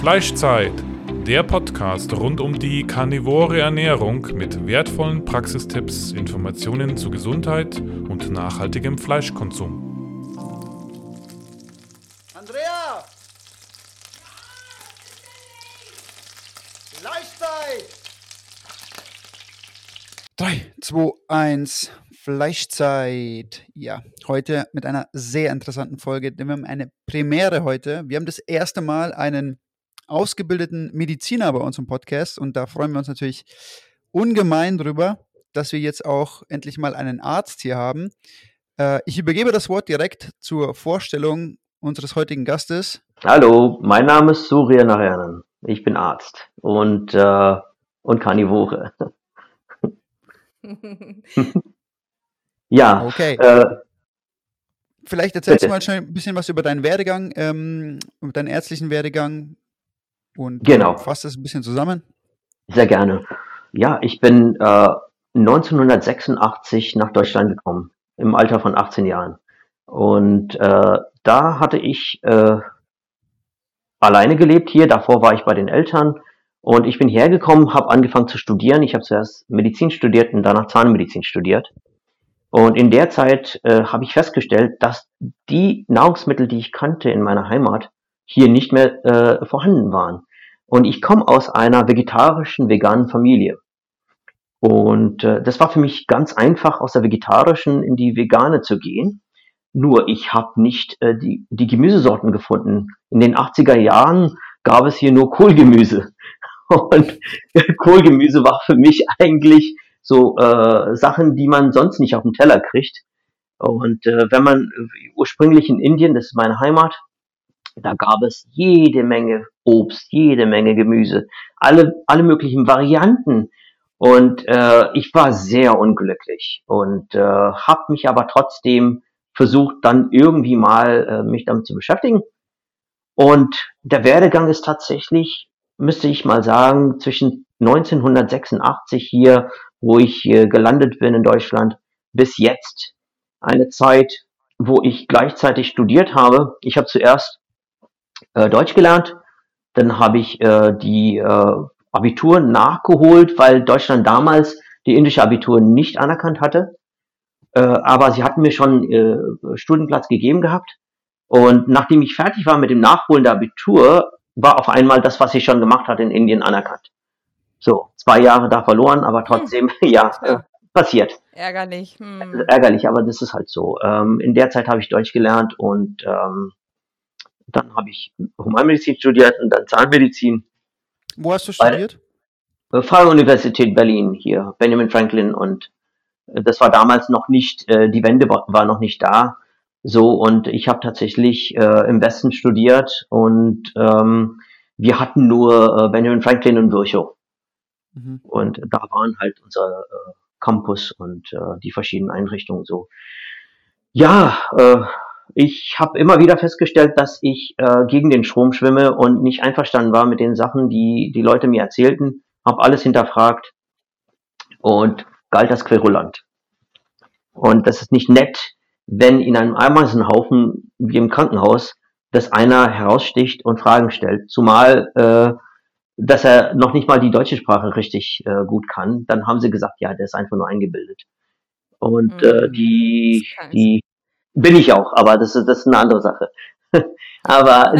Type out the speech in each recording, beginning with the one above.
Fleischzeit, der Podcast rund um die karnivore Ernährung mit wertvollen Praxistipps, Informationen zu Gesundheit und nachhaltigem Fleischkonsum. Andrea! Fleischzeit! 3, 2, 1, Fleischzeit. Ja, heute mit einer sehr interessanten Folge, denn wir haben eine Premiere heute. Wir haben das erste Mal einen ausgebildeten Mediziner bei uns im Podcast und da freuen wir uns natürlich ungemein drüber, dass wir jetzt auch endlich mal einen Arzt hier haben. Äh, ich übergebe das Wort direkt zur Vorstellung unseres heutigen Gastes. Hallo, mein Name ist Surya Narayanan. Ich bin Arzt und, äh, und Karnivore. ja. Okay. Äh, Vielleicht erzählst bitte. du mal schnell ein bisschen was über deinen Werdegang, ähm, über deinen ärztlichen Werdegang und genau. fasst das ein bisschen zusammen. Sehr gerne. Ja, ich bin äh, 1986 nach Deutschland gekommen, im Alter von 18 Jahren. Und äh, da hatte ich äh, alleine gelebt hier. Davor war ich bei den Eltern und ich bin hergekommen, habe angefangen zu studieren. Ich habe zuerst Medizin studiert und danach Zahnmedizin studiert. Und in der Zeit äh, habe ich festgestellt, dass die Nahrungsmittel, die ich kannte in meiner Heimat, hier nicht mehr äh, vorhanden waren. Und ich komme aus einer vegetarischen, veganen Familie. Und äh, das war für mich ganz einfach, aus der vegetarischen in die vegane zu gehen. Nur ich habe nicht äh, die, die Gemüsesorten gefunden. In den 80er Jahren gab es hier nur Kohlgemüse. Und Kohlgemüse war für mich eigentlich so äh, Sachen, die man sonst nicht auf dem Teller kriegt. Und äh, wenn man ursprünglich in Indien, das ist meine Heimat, da gab es jede Menge Obst, jede Menge Gemüse, alle, alle möglichen Varianten. Und äh, ich war sehr unglücklich und äh, habe mich aber trotzdem versucht, dann irgendwie mal äh, mich damit zu beschäftigen. Und der Werdegang ist tatsächlich müsste ich mal sagen, zwischen 1986 hier, wo ich äh, gelandet bin in Deutschland, bis jetzt eine Zeit, wo ich gleichzeitig studiert habe. Ich habe zuerst äh, Deutsch gelernt, dann habe ich äh, die äh, Abitur nachgeholt, weil Deutschland damals die indische Abitur nicht anerkannt hatte. Äh, aber sie hatten mir schon äh, Studienplatz gegeben gehabt. Und nachdem ich fertig war mit dem Nachholen der Abitur, war auf einmal das, was ich schon gemacht hatte in Indien, anerkannt. So, zwei Jahre da verloren, aber trotzdem, hm. ja, äh, passiert. Ärgerlich. Hm. Ärgerlich, aber das ist halt so. Ähm, in der Zeit habe ich Deutsch gelernt und ähm, dann habe ich Humanmedizin studiert und dann Zahnmedizin. Wo hast du studiert? Bei, Freie Universität Berlin hier, Benjamin Franklin und äh, das war damals noch nicht, äh, die Wende war, war noch nicht da. So, und ich habe tatsächlich äh, im Westen studiert und ähm, wir hatten nur äh, Benjamin Franklin und Virchow. Mhm. Und da waren halt unser äh, Campus und äh, die verschiedenen Einrichtungen so. Ja, äh, ich habe immer wieder festgestellt, dass ich äh, gegen den Strom schwimme und nicht einverstanden war mit den Sachen, die die Leute mir erzählten. Habe alles hinterfragt und galt als querulant. Und das ist nicht nett, wenn in einem Ameisenhaufen wie im Krankenhaus, dass einer heraussticht und Fragen stellt, zumal äh, dass er noch nicht mal die deutsche Sprache richtig äh, gut kann, dann haben sie gesagt, ja, der ist einfach nur eingebildet. Und äh, mhm. die, die bin ich auch, aber das ist, das ist eine andere Sache. aber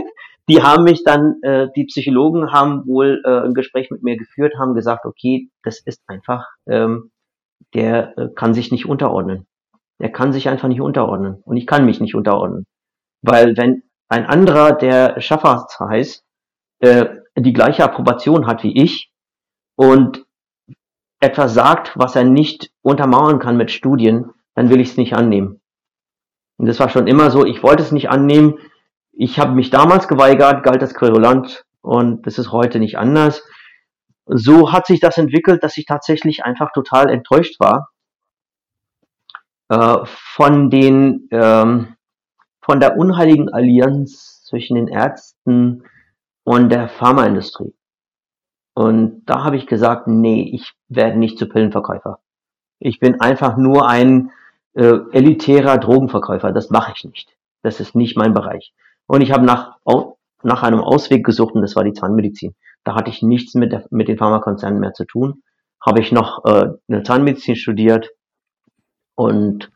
die haben mich dann, äh, die Psychologen haben wohl äh, ein Gespräch mit mir geführt, haben gesagt, okay, das ist einfach, ähm, der äh, kann sich nicht unterordnen. Er kann sich einfach nicht unterordnen. Und ich kann mich nicht unterordnen. Weil wenn ein anderer, der Schaffarzt heißt, äh, die gleiche Approbation hat wie ich und etwas sagt, was er nicht untermauern kann mit Studien, dann will ich es nicht annehmen. Und das war schon immer so, ich wollte es nicht annehmen. Ich habe mich damals geweigert, galt als querulant und das ist heute nicht anders. So hat sich das entwickelt, dass ich tatsächlich einfach total enttäuscht war äh, von den ähm, von der unheiligen Allianz zwischen den Ärzten und der Pharmaindustrie. Und da habe ich gesagt, nee, ich werde nicht zu Pillenverkäufer. Ich bin einfach nur ein äh, elitärer Drogenverkäufer. Das mache ich nicht. Das ist nicht mein Bereich. Und ich habe nach nach einem Ausweg gesucht und das war die Zahnmedizin. Da hatte ich nichts mit, der, mit den Pharmakonzernen mehr zu tun. Habe ich noch äh, eine Zahnmedizin studiert und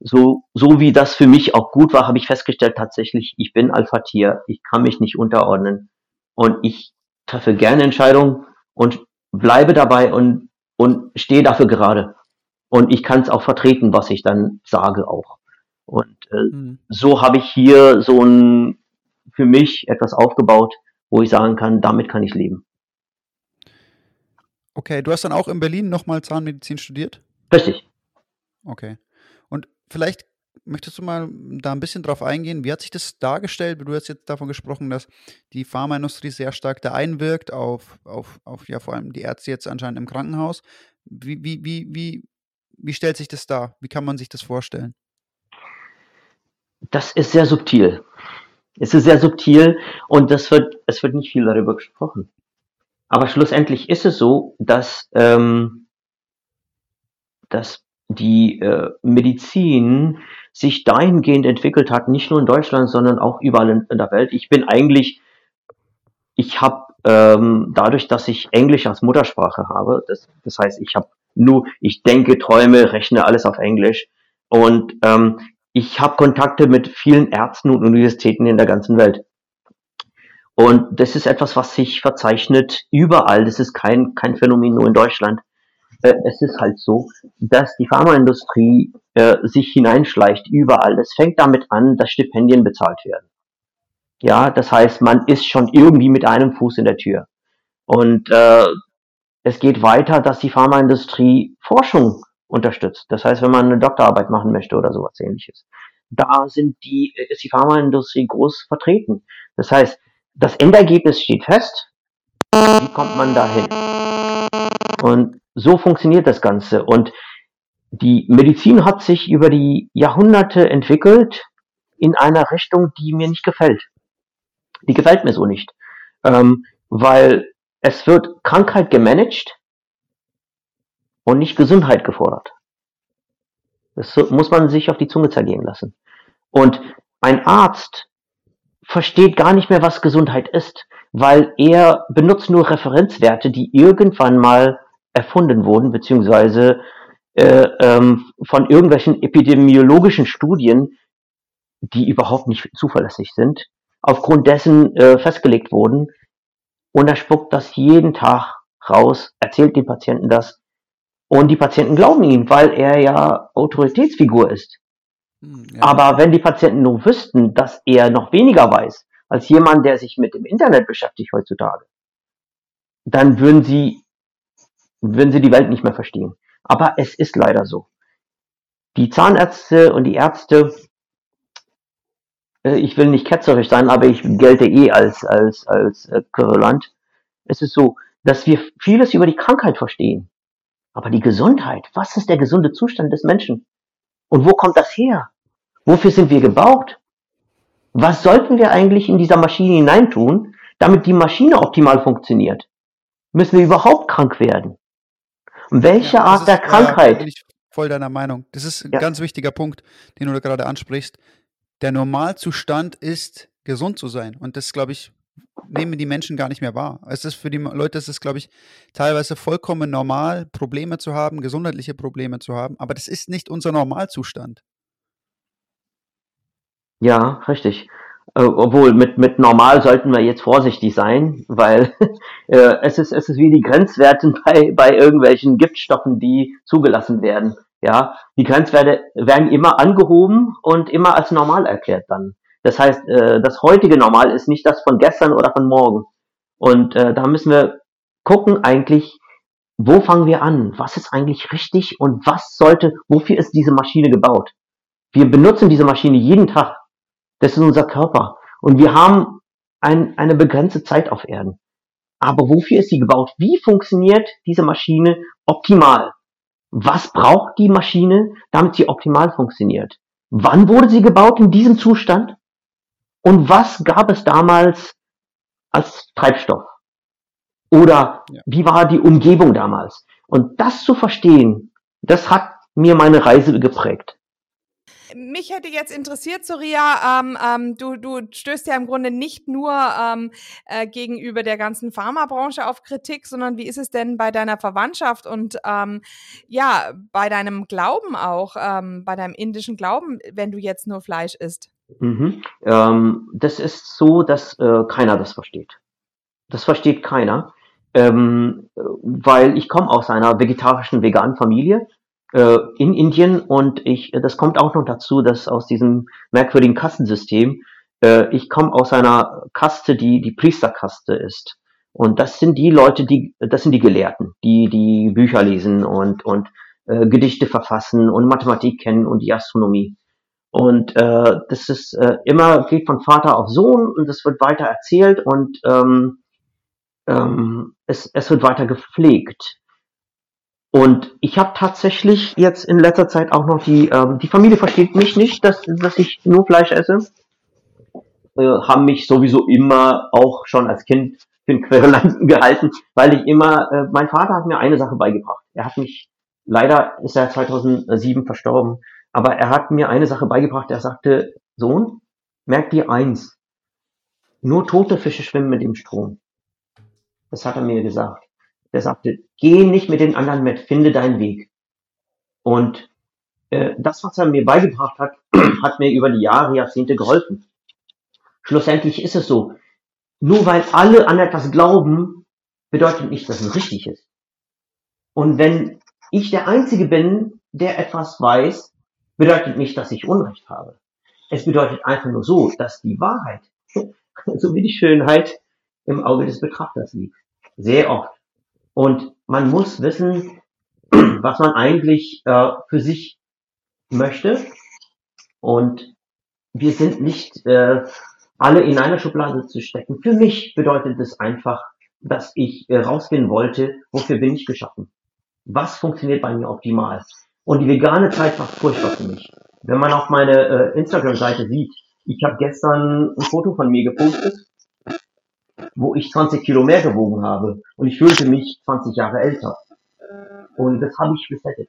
so, so wie das für mich auch gut war, habe ich festgestellt tatsächlich, ich bin Alpha-Tier, ich kann mich nicht unterordnen und ich treffe gerne Entscheidungen und bleibe dabei und, und stehe dafür gerade. Und ich kann es auch vertreten, was ich dann sage auch. Und äh, mhm. so habe ich hier so ein für mich etwas aufgebaut, wo ich sagen kann, damit kann ich leben. Okay, du hast dann auch in Berlin nochmal Zahnmedizin studiert? Richtig. Okay. Und vielleicht möchtest du mal da ein bisschen drauf eingehen, wie hat sich das dargestellt? Du hast jetzt davon gesprochen, dass die Pharmaindustrie sehr stark da einwirkt auf, auf, auf ja vor allem die Ärzte jetzt anscheinend im Krankenhaus. Wie, wie, wie, wie, wie stellt sich das dar? Wie kann man sich das vorstellen? Das ist sehr subtil. Es ist sehr subtil und das wird, es wird nicht viel darüber gesprochen. Aber schlussendlich ist es so, dass, ähm, dass die äh, Medizin sich dahingehend entwickelt hat, nicht nur in Deutschland, sondern auch überall in, in der Welt. Ich bin eigentlich, ich habe ähm, dadurch, dass ich Englisch als Muttersprache habe, das, das heißt, ich habe nur, ich denke, träume, rechne alles auf Englisch und ähm, ich habe Kontakte mit vielen Ärzten und Universitäten in der ganzen Welt. Und das ist etwas, was sich verzeichnet überall. Das ist kein, kein Phänomen nur in Deutschland. Äh, es ist halt so, dass die Pharmaindustrie äh, sich hineinschleicht überall. Es fängt damit an, dass Stipendien bezahlt werden. Ja, das heißt, man ist schon irgendwie mit einem Fuß in der Tür. Und äh, es geht weiter, dass die Pharmaindustrie Forschung unterstützt. Das heißt, wenn man eine Doktorarbeit machen möchte oder sowas ähnliches, da sind die, ist die Pharmaindustrie groß vertreten. Das heißt, das Endergebnis steht fest. Wie kommt man dahin? Und so funktioniert das Ganze. Und die Medizin hat sich über die Jahrhunderte entwickelt in einer Richtung, die mir nicht gefällt. Die gefällt mir so nicht. Ähm, weil es wird Krankheit gemanagt und nicht Gesundheit gefordert. Das muss man sich auf die Zunge zergehen lassen. Und ein Arzt versteht gar nicht mehr, was Gesundheit ist, weil er benutzt nur Referenzwerte, die irgendwann mal erfunden wurden, beziehungsweise äh, ähm, von irgendwelchen epidemiologischen Studien, die überhaupt nicht zuverlässig sind, aufgrund dessen äh, festgelegt wurden. Und er spuckt das jeden Tag raus, erzählt den Patienten das und die Patienten glauben ihm, weil er ja Autoritätsfigur ist. Hm, ja. Aber wenn die Patienten nur wüssten, dass er noch weniger weiß als jemand, der sich mit dem Internet beschäftigt heutzutage, dann würden sie, würden sie die Welt nicht mehr verstehen. Aber es ist leider so. Die Zahnärzte und die Ärzte, ich will nicht ketzerisch sein, aber ich gelte eh als, als, als äh, querulant. Es ist so, dass wir vieles über die Krankheit verstehen. Aber die Gesundheit, was ist der gesunde Zustand des Menschen? Und wo kommt das her? Wofür sind wir gebaut? Was sollten wir eigentlich in dieser Maschine hineintun, damit die Maschine optimal funktioniert? Müssen wir überhaupt krank werden? welche ja, Art ist, der Krankheit? Ja, bin ich voll deiner Meinung. Das ist ein ja. ganz wichtiger Punkt, den du da gerade ansprichst. Der Normalzustand ist, gesund zu sein. Und das, glaube ich, nehmen die Menschen gar nicht mehr wahr. Es ist für die Leute, es ist, glaube ich, teilweise vollkommen normal, Probleme zu haben, gesundheitliche Probleme zu haben, aber das ist nicht unser Normalzustand. Ja, richtig. Äh, obwohl mit, mit normal sollten wir jetzt vorsichtig sein, weil äh, es, ist, es ist wie die Grenzwerte bei, bei irgendwelchen Giftstoffen, die zugelassen werden. Ja, die Grenzwerte werden immer angehoben und immer als normal erklärt dann. Das heißt, äh, das heutige Normal ist nicht das von gestern oder von morgen. Und äh, da müssen wir gucken eigentlich, wo fangen wir an? Was ist eigentlich richtig und was sollte, wofür ist diese Maschine gebaut? Wir benutzen diese Maschine jeden Tag. Das ist unser Körper. Und wir haben ein, eine begrenzte Zeit auf Erden. Aber wofür ist sie gebaut? Wie funktioniert diese Maschine optimal? Was braucht die Maschine, damit sie optimal funktioniert? Wann wurde sie gebaut in diesem Zustand? Und was gab es damals als Treibstoff? Oder ja. wie war die Umgebung damals? Und das zu verstehen, das hat mir meine Reise geprägt. Mich hätte jetzt interessiert, Soria, ähm, ähm, du, du stößt ja im Grunde nicht nur ähm, äh, gegenüber der ganzen Pharmabranche auf Kritik, sondern wie ist es denn bei deiner Verwandtschaft und ähm, ja, bei deinem Glauben auch, ähm, bei deinem indischen Glauben, wenn du jetzt nur Fleisch isst? Mhm. Ähm, das ist so, dass äh, keiner das versteht. Das versteht keiner, ähm, weil ich komme aus einer vegetarischen, veganen Familie äh, in Indien und ich, das kommt auch noch dazu, dass aus diesem merkwürdigen Kastensystem, äh, ich komme aus einer Kaste, die die Priesterkaste ist. Und das sind die Leute, die, das sind die Gelehrten, die die Bücher lesen und, und äh, Gedichte verfassen und Mathematik kennen und die Astronomie. Und äh, das ist äh, immer geht von Vater auf Sohn und es wird weiter erzählt und ähm, ähm, es, es wird weiter gepflegt. Und ich habe tatsächlich jetzt in letzter Zeit auch noch die, ähm, die Familie versteht mich nicht, dass, dass ich nur Fleisch esse. Äh, haben mich sowieso immer auch schon als Kind für einen Querulanten gehalten, weil ich immer, äh, mein Vater hat mir eine Sache beigebracht. Er hat mich, leider ist er 2007 verstorben, aber er hat mir eine Sache beigebracht. Er sagte, Sohn, merk dir eins, nur tote Fische schwimmen mit dem Strom. Das hat er mir gesagt. Der sagte, geh nicht mit den anderen mit, finde deinen Weg. Und äh, das, was er mir beigebracht hat, hat mir über die Jahre, Jahrzehnte geholfen. Schlussendlich ist es so, nur weil alle an etwas glauben, bedeutet nicht, dass es richtig ist. Und wenn ich der Einzige bin, der etwas weiß, bedeutet nicht, dass ich Unrecht habe. Es bedeutet einfach nur so, dass die Wahrheit, so wie die Schönheit, im Auge des Betrachters liegt. Sehr oft. Und man muss wissen, was man eigentlich äh, für sich möchte. Und wir sind nicht äh, alle in einer Schublade zu stecken. Für mich bedeutet es einfach, dass ich äh, rausgehen wollte, wofür bin ich geschaffen? Was funktioniert bei mir optimal? Und die vegane Zeit war furchtbar für mich. Wenn man auf meine äh, Instagram-Seite sieht, ich habe gestern ein Foto von mir gepostet, wo ich 20 Kilo mehr gewogen habe. Und ich fühlte mich 20 Jahre älter. Und das habe ich resettet.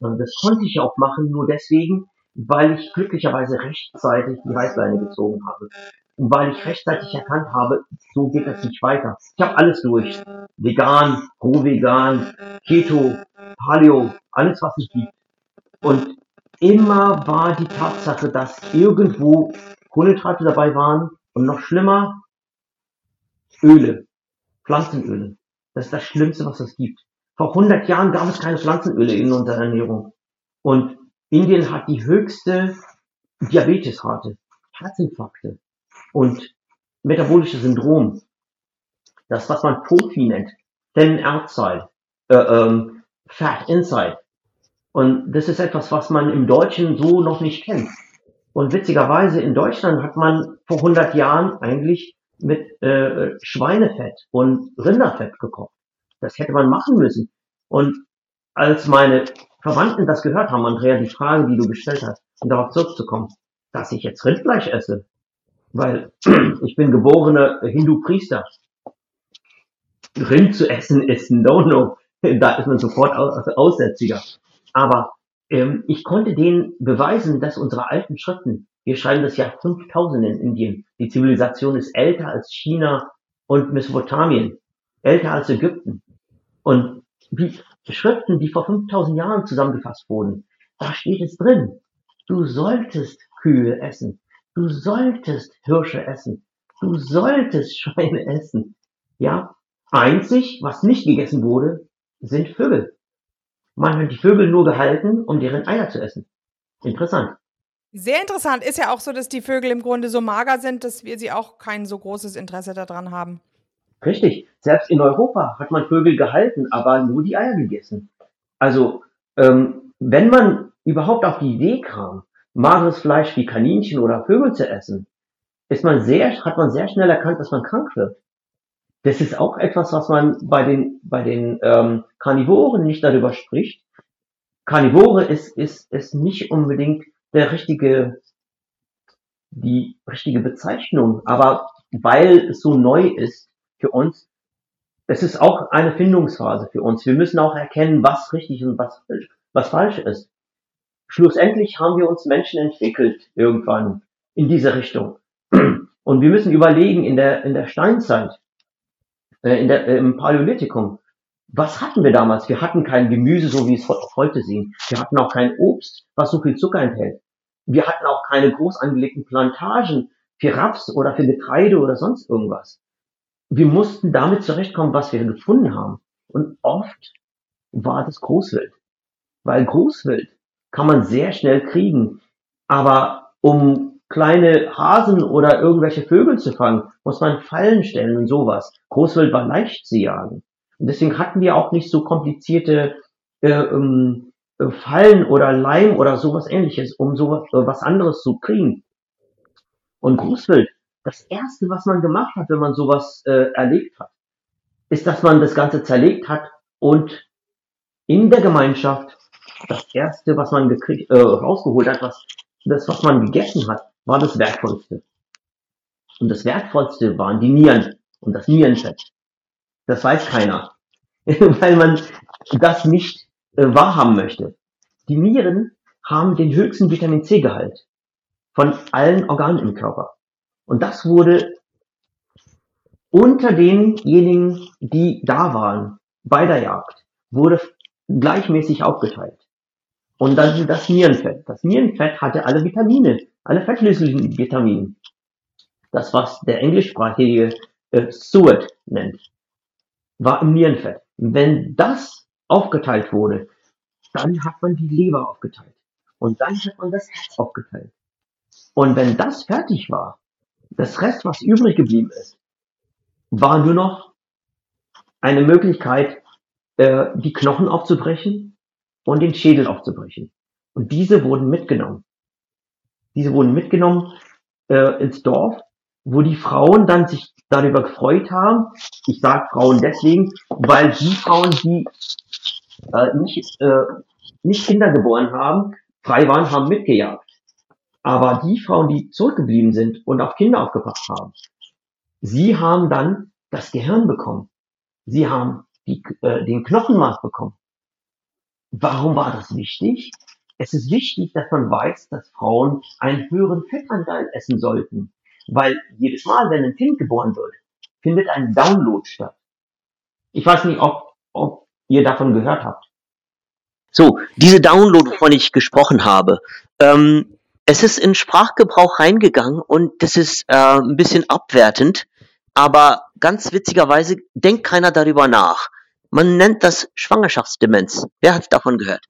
Und das konnte ich auch machen, nur deswegen, weil ich glücklicherweise rechtzeitig die Reißleine gezogen habe. Und weil ich rechtzeitig erkannt habe, so geht das nicht weiter. Ich habe alles durch. Vegan, roh-vegan, Keto, Paleo, alles was es gibt. Und immer war die Tatsache, dass irgendwo Kohlenhydrate dabei waren und noch schlimmer, Öle, Pflanzenöle. Das ist das Schlimmste, was es gibt. Vor 100 Jahren gab es keine Pflanzenöle in unserer Ernährung. Und Indien hat die höchste Diabetesrate, Herzinfarkte und metabolische Syndrom. Das, was man Profi nennt, Thin Outside, äh, ähm, Fat Inside. Und das ist etwas, was man im Deutschen so noch nicht kennt. Und witzigerweise in Deutschland hat man vor 100 Jahren eigentlich mit äh, Schweinefett und Rinderfett gekocht. Das hätte man machen müssen. Und als meine Verwandten das gehört haben, Andrea, die Frage, die du gestellt hast, um darauf zurückzukommen, dass ich jetzt Rindfleisch esse, weil ich bin geborener Hindu-Priester. Rind zu essen ist ein No-No. Da ist man sofort Aussätziger. Aber ähm, ich konnte denen beweisen, dass unsere alten Schriften wir schreiben das Jahr 5000 in Indien. Die Zivilisation ist älter als China und Mesopotamien, älter als Ägypten. Und die Schriften, die vor 5000 Jahren zusammengefasst wurden, da steht es drin. Du solltest Kühe essen. Du solltest Hirsche essen. Du solltest Schweine essen. Ja, einzig, was nicht gegessen wurde, sind Vögel. Man hat die Vögel nur gehalten, um deren Eier zu essen. Interessant. Sehr interessant. Ist ja auch so, dass die Vögel im Grunde so mager sind, dass wir sie auch kein so großes Interesse daran haben. Richtig. Selbst in Europa hat man Vögel gehalten, aber nur die Eier gegessen. Also, ähm, wenn man überhaupt auf die Idee kam, mageres Fleisch wie Kaninchen oder Vögel zu essen, ist man sehr, hat man sehr schnell erkannt, dass man krank wird. Das ist auch etwas, was man bei den, bei den ähm, Karnivoren nicht darüber spricht. Karnivore ist, ist, ist nicht unbedingt der richtige, die richtige Bezeichnung. Aber weil es so neu ist für uns, es ist auch eine Findungsphase für uns. Wir müssen auch erkennen, was richtig und was, was falsch ist. schlussendlich haben wir uns Menschen entwickelt irgendwann in diese Richtung. Und wir müssen überlegen, in der, in der Steinzeit, äh, in der, äh, im Paläolithikum, was hatten wir damals? Wir hatten kein Gemüse, so wie es heute sehen. Wir hatten auch kein Obst, was so viel Zucker enthält. Wir hatten auch keine groß angelegten Plantagen für Raps oder für Getreide oder sonst irgendwas. Wir mussten damit zurechtkommen, was wir gefunden haben. Und oft war das Großwild. Weil Großwild kann man sehr schnell kriegen. Aber um kleine Hasen oder irgendwelche Vögel zu fangen, muss man Fallen stellen und sowas. Großwild war leicht zu jagen. Und deswegen hatten wir auch nicht so komplizierte äh, ähm, äh, Fallen oder Leim oder sowas ähnliches, um sowas äh, was anderes zu kriegen. Und Großwild, das erste, was man gemacht hat, wenn man sowas äh, erlegt hat, ist, dass man das Ganze zerlegt hat und in der Gemeinschaft das erste, was man gekriegt, äh, rausgeholt hat, was das, was man gegessen hat, war das Wertvollste. Und das Wertvollste waren die Nieren und das Nierenfett. Das weiß keiner, weil man das nicht äh, wahrhaben möchte. Die Nieren haben den höchsten Vitamin C-Gehalt von allen Organen im Körper. Und das wurde unter denjenigen, die da waren bei der Jagd, wurde gleichmäßig aufgeteilt. Und dann das Nierenfett. Das Nierenfett hatte alle Vitamine, alle fettlöslichen Vitamine. Das, was der englischsprachige äh, Suet nennt, war im Nierenfett. Wenn das aufgeteilt wurde, dann hat man die Leber aufgeteilt. Und dann hat man das Herz aufgeteilt. Und wenn das fertig war, das Rest, was übrig geblieben ist, war nur noch eine Möglichkeit, äh, die Knochen aufzubrechen und den Schädel aufzubrechen. Und diese wurden mitgenommen. Diese wurden mitgenommen äh, ins Dorf, wo die Frauen dann sich darüber gefreut haben. Ich sage Frauen deswegen, weil die Frauen, die äh, nicht, äh, nicht Kinder geboren haben, frei waren, haben mitgejagt. Aber die Frauen, die zurückgeblieben sind und auf Kinder aufgepasst haben, sie haben dann das Gehirn bekommen. Sie haben die, äh, den Knochenmark bekommen. Warum war das wichtig? Es ist wichtig, dass man weiß, dass Frauen einen höheren Fettanteil essen sollten. Weil jedes Mal, wenn ein Kind geboren wird, findet ein Download statt. Ich weiß nicht, ob, ob ihr davon gehört habt. So, diese Download, wovon ich gesprochen habe, ähm, es ist in Sprachgebrauch reingegangen und das ist äh, ein bisschen abwertend, aber ganz witzigerweise denkt keiner darüber nach. Man nennt das Schwangerschaftsdemenz. Wer hat davon gehört?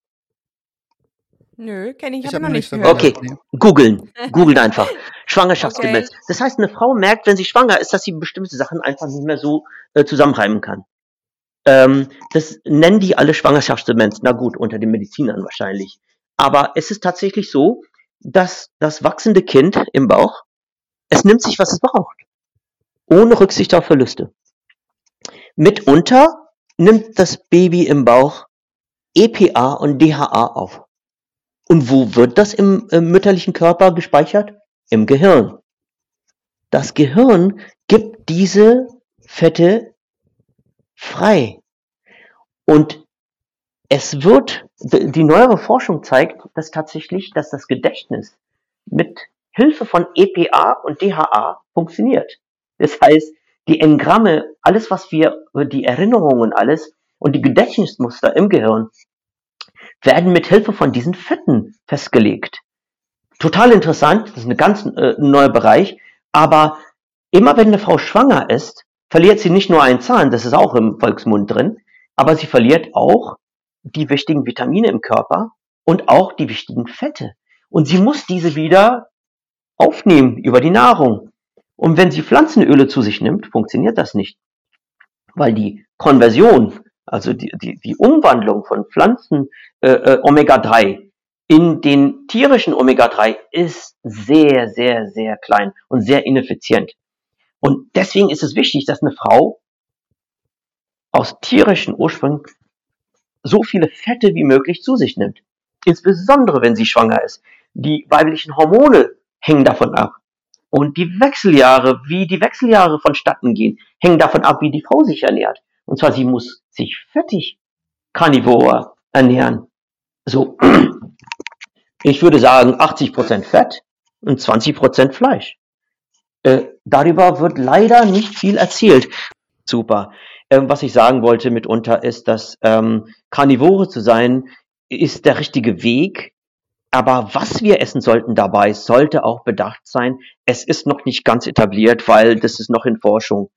Nö, kenne ich, Ich habe hab noch nicht gehört. Okay, googeln. Googelt einfach. Schwangerschaftsdemenz. Okay. Das heißt, eine Frau merkt, wenn sie schwanger ist, dass sie bestimmte Sachen einfach nicht mehr so äh, zusammenreimen kann. Ähm, das nennen die alle Schwangerschaftsdemenz. Na gut, unter den Medizinern wahrscheinlich. Aber es ist tatsächlich so, dass das wachsende Kind im Bauch, es nimmt sich, was es braucht. Ohne Rücksicht auf Verluste. Mitunter nimmt das Baby im Bauch EPA und DHA auf. Und wo wird das im äh, mütterlichen Körper gespeichert? Im Gehirn. Das Gehirn gibt diese Fette frei. Und es wird, die neuere Forschung zeigt, dass tatsächlich, dass das Gedächtnis mit Hilfe von EPA und DHA funktioniert. Das heißt, die Engramme, alles was wir, die Erinnerungen, alles und die Gedächtnismuster im Gehirn werden mit Hilfe von diesen Fetten festgelegt. Total interessant, das ist ein ganz äh, neuer Bereich, aber immer wenn eine Frau schwanger ist, verliert sie nicht nur einen Zahn, das ist auch im Volksmund drin, aber sie verliert auch die wichtigen Vitamine im Körper und auch die wichtigen Fette. Und sie muss diese wieder aufnehmen über die Nahrung. Und wenn sie Pflanzenöle zu sich nimmt, funktioniert das nicht. Weil die Konversion, also die, die, die Umwandlung von Pflanzen äh, äh, Omega-3 in den tierischen Omega-3 ist sehr, sehr, sehr klein und sehr ineffizient. Und deswegen ist es wichtig, dass eine Frau aus tierischen Ursprüngen so viele Fette wie möglich zu sich nimmt. Insbesondere wenn sie schwanger ist. Die weiblichen Hormone hängen davon ab. Und die Wechseljahre, wie die Wechseljahre vonstatten gehen, hängen davon ab, wie die Frau sich ernährt. Und zwar, sie muss sich fettig karnivor ernähren. So. Ich würde sagen 80% Fett und 20% Fleisch. Äh, darüber wird leider nicht viel erzählt. Super. Ähm, was ich sagen wollte mitunter ist, dass ähm, Karnivore zu sein, ist der richtige Weg. Aber was wir essen sollten dabei, sollte auch bedacht sein. Es ist noch nicht ganz etabliert, weil das ist noch in Forschung.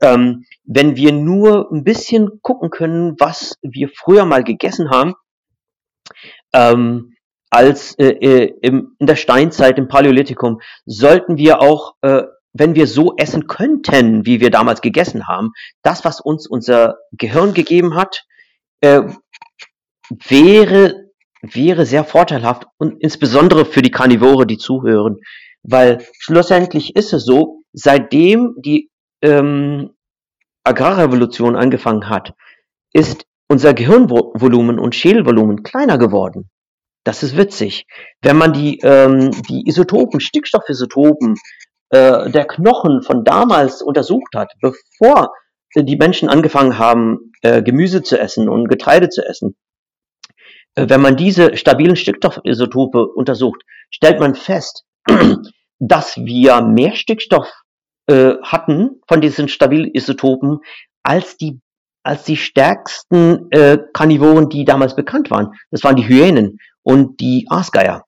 Ähm, wenn wir nur ein bisschen gucken können, was wir früher mal gegessen haben, ähm, als äh, äh, im, in der Steinzeit, im Paläolithikum, sollten wir auch, äh, wenn wir so essen könnten, wie wir damals gegessen haben, das, was uns unser Gehirn gegeben hat, äh, wäre, wäre sehr vorteilhaft und insbesondere für die Karnivore, die zuhören, weil schlussendlich ist es so, seitdem die ähm, Agrarrevolution angefangen hat, ist unser Gehirnvolumen und Schädelvolumen kleiner geworden. Das ist witzig. Wenn man die, ähm, die Isotopen, Stickstoffisotopen äh, der Knochen von damals untersucht hat, bevor die Menschen angefangen haben, äh, Gemüse zu essen und Getreide zu essen, äh, wenn man diese stabilen Stickstoffisotope untersucht, stellt man fest, dass wir mehr Stickstoff äh, hatten von diesen stabilen Isotopen als die als die stärksten äh, Karnivoren, die damals bekannt waren. Das waren die Hyänen und die Aasgeier.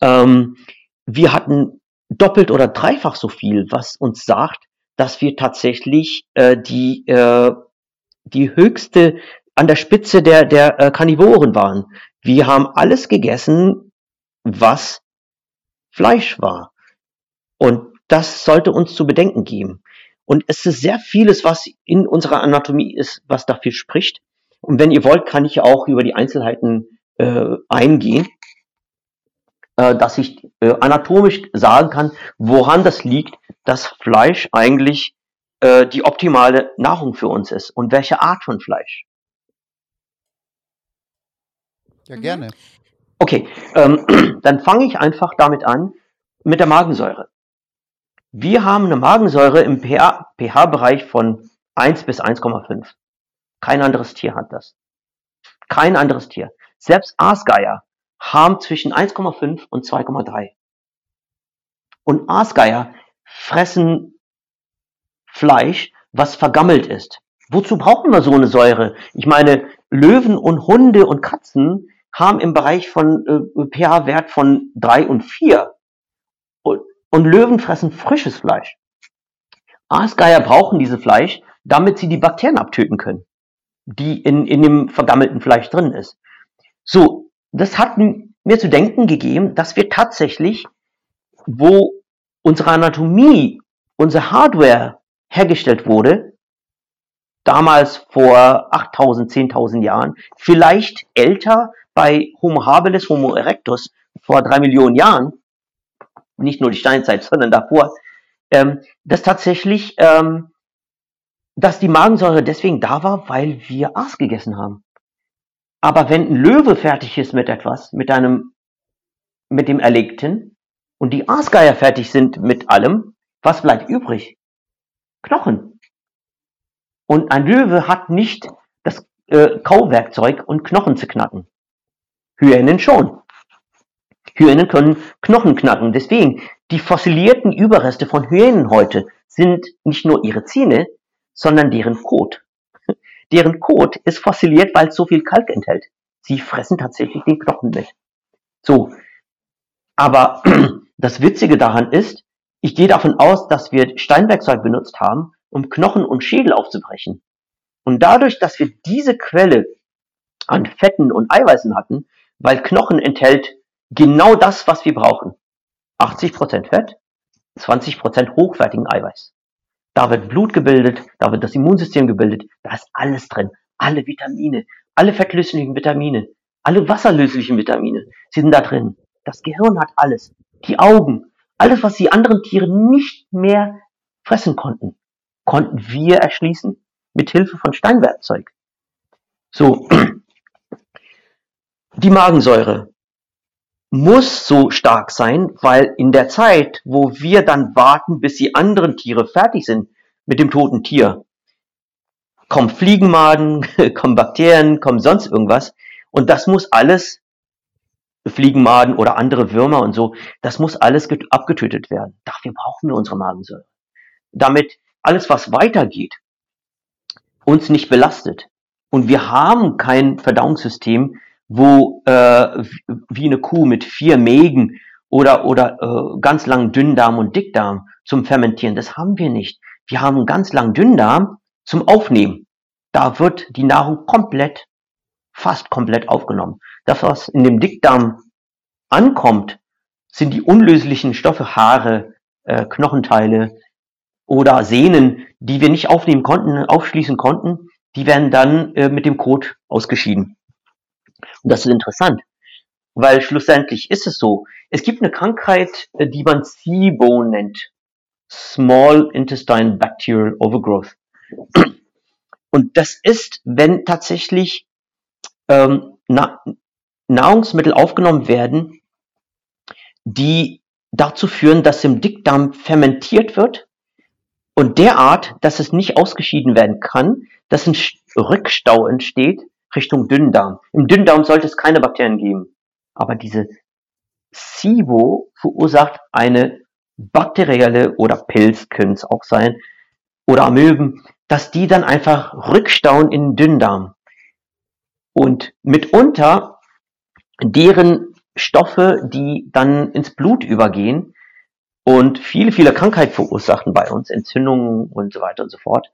Ähm, wir hatten doppelt oder dreifach so viel, was uns sagt, dass wir tatsächlich äh, die, äh, die höchste an der Spitze der, der äh, Karnivoren waren. Wir haben alles gegessen, was Fleisch war. Und das sollte uns zu bedenken geben. Und es ist sehr vieles, was in unserer Anatomie ist, was dafür spricht. Und wenn ihr wollt, kann ich auch über die Einzelheiten äh, eingehen, äh, dass ich äh, anatomisch sagen kann, woran das liegt, dass Fleisch eigentlich äh, die optimale Nahrung für uns ist und welche Art von Fleisch. Ja, gerne. Okay, ähm, dann fange ich einfach damit an mit der Magensäure. Wir haben eine Magensäure im pH-Bereich von 1 bis 1,5. Kein anderes Tier hat das. Kein anderes Tier. Selbst Aasgeier haben zwischen 1,5 und 2,3. Und Aasgeier fressen Fleisch, was vergammelt ist. Wozu brauchen wir so eine Säure? Ich meine, Löwen und Hunde und Katzen haben im Bereich von äh, pH-Wert von 3 und 4. Und Löwen fressen frisches Fleisch. Aasgeier brauchen dieses Fleisch, damit sie die Bakterien abtöten können, die in, in dem vergammelten Fleisch drin ist. So, das hat mir zu denken gegeben, dass wir tatsächlich, wo unsere Anatomie, unsere Hardware hergestellt wurde, damals vor 8000, 10.000 Jahren, vielleicht älter bei Homo habilis, Homo erectus vor drei Millionen Jahren, nicht nur die Steinzeit, sondern davor, ähm, dass tatsächlich, ähm, dass die Magensäure deswegen da war, weil wir Aas gegessen haben. Aber wenn ein Löwe fertig ist mit etwas, mit einem, mit dem Erlegten, und die Aasgeier fertig sind mit allem, was bleibt übrig? Knochen. Und ein Löwe hat nicht das äh, Kauwerkzeug und Knochen zu knacken. Hyänen schon. Hyänen können Knochen knacken. Deswegen, die fossilierten Überreste von Hyänen heute sind nicht nur ihre Zähne, sondern deren Kot. Deren Kot ist fossiliert, weil es so viel Kalk enthält. Sie fressen tatsächlich den Knochen mit. So. Aber das Witzige daran ist, ich gehe davon aus, dass wir Steinwerkzeug benutzt haben, um Knochen und Schädel aufzubrechen. Und dadurch, dass wir diese Quelle an Fetten und Eiweißen hatten, weil Knochen enthält genau das, was wir brauchen. 80% Fett, 20% hochwertigen Eiweiß. Da wird Blut gebildet, da wird das Immunsystem gebildet, da ist alles drin. Alle Vitamine, alle fettlöslichen Vitamine, alle wasserlöslichen Vitamine sind da drin. Das Gehirn hat alles. Die Augen, alles, was die anderen Tiere nicht mehr fressen konnten, konnten wir erschließen mit Hilfe von Steinwerkzeug. So. Die Magensäure muss so stark sein, weil in der Zeit, wo wir dann warten, bis die anderen Tiere fertig sind mit dem toten Tier, kommen Fliegenmaden, kommen Bakterien, kommen sonst irgendwas. Und das muss alles Fliegenmaden oder andere Würmer und so. Das muss alles abgetötet werden. Dafür brauchen wir unsere Magensäure. Damit alles, was weitergeht, uns nicht belastet. Und wir haben kein Verdauungssystem, wo äh, wie eine Kuh mit vier Mägen oder, oder äh, ganz langen Dünndarm und Dickdarm zum Fermentieren. Das haben wir nicht. Wir haben einen ganz langen Dünndarm zum Aufnehmen. Da wird die Nahrung komplett, fast komplett aufgenommen. Das, was in dem Dickdarm ankommt, sind die unlöslichen Stoffe, Haare, äh, Knochenteile oder Sehnen, die wir nicht aufnehmen konnten, aufschließen konnten, die werden dann äh, mit dem Kot ausgeschieden. Und das ist interessant, weil schlussendlich ist es so, es gibt eine Krankheit, äh, die man SIBO nennt. Small Intestine Bacterial Overgrowth. Und das ist, wenn tatsächlich ähm, Na Nahrungsmittel aufgenommen werden, die dazu führen, dass im Dickdarm fermentiert wird und derart, dass es nicht ausgeschieden werden kann, dass ein Rückstau entsteht Richtung Dünndarm. Im Dünndarm sollte es keine Bakterien geben. Aber diese SIBO verursacht eine bakterielle oder Pilz können es auch sein oder Amöben, dass die dann einfach rückstauen in den Dünndarm. Und mitunter deren Stoffe, die dann ins Blut übergehen und viele, viele Krankheiten verursachen bei uns, Entzündungen und so weiter und so fort.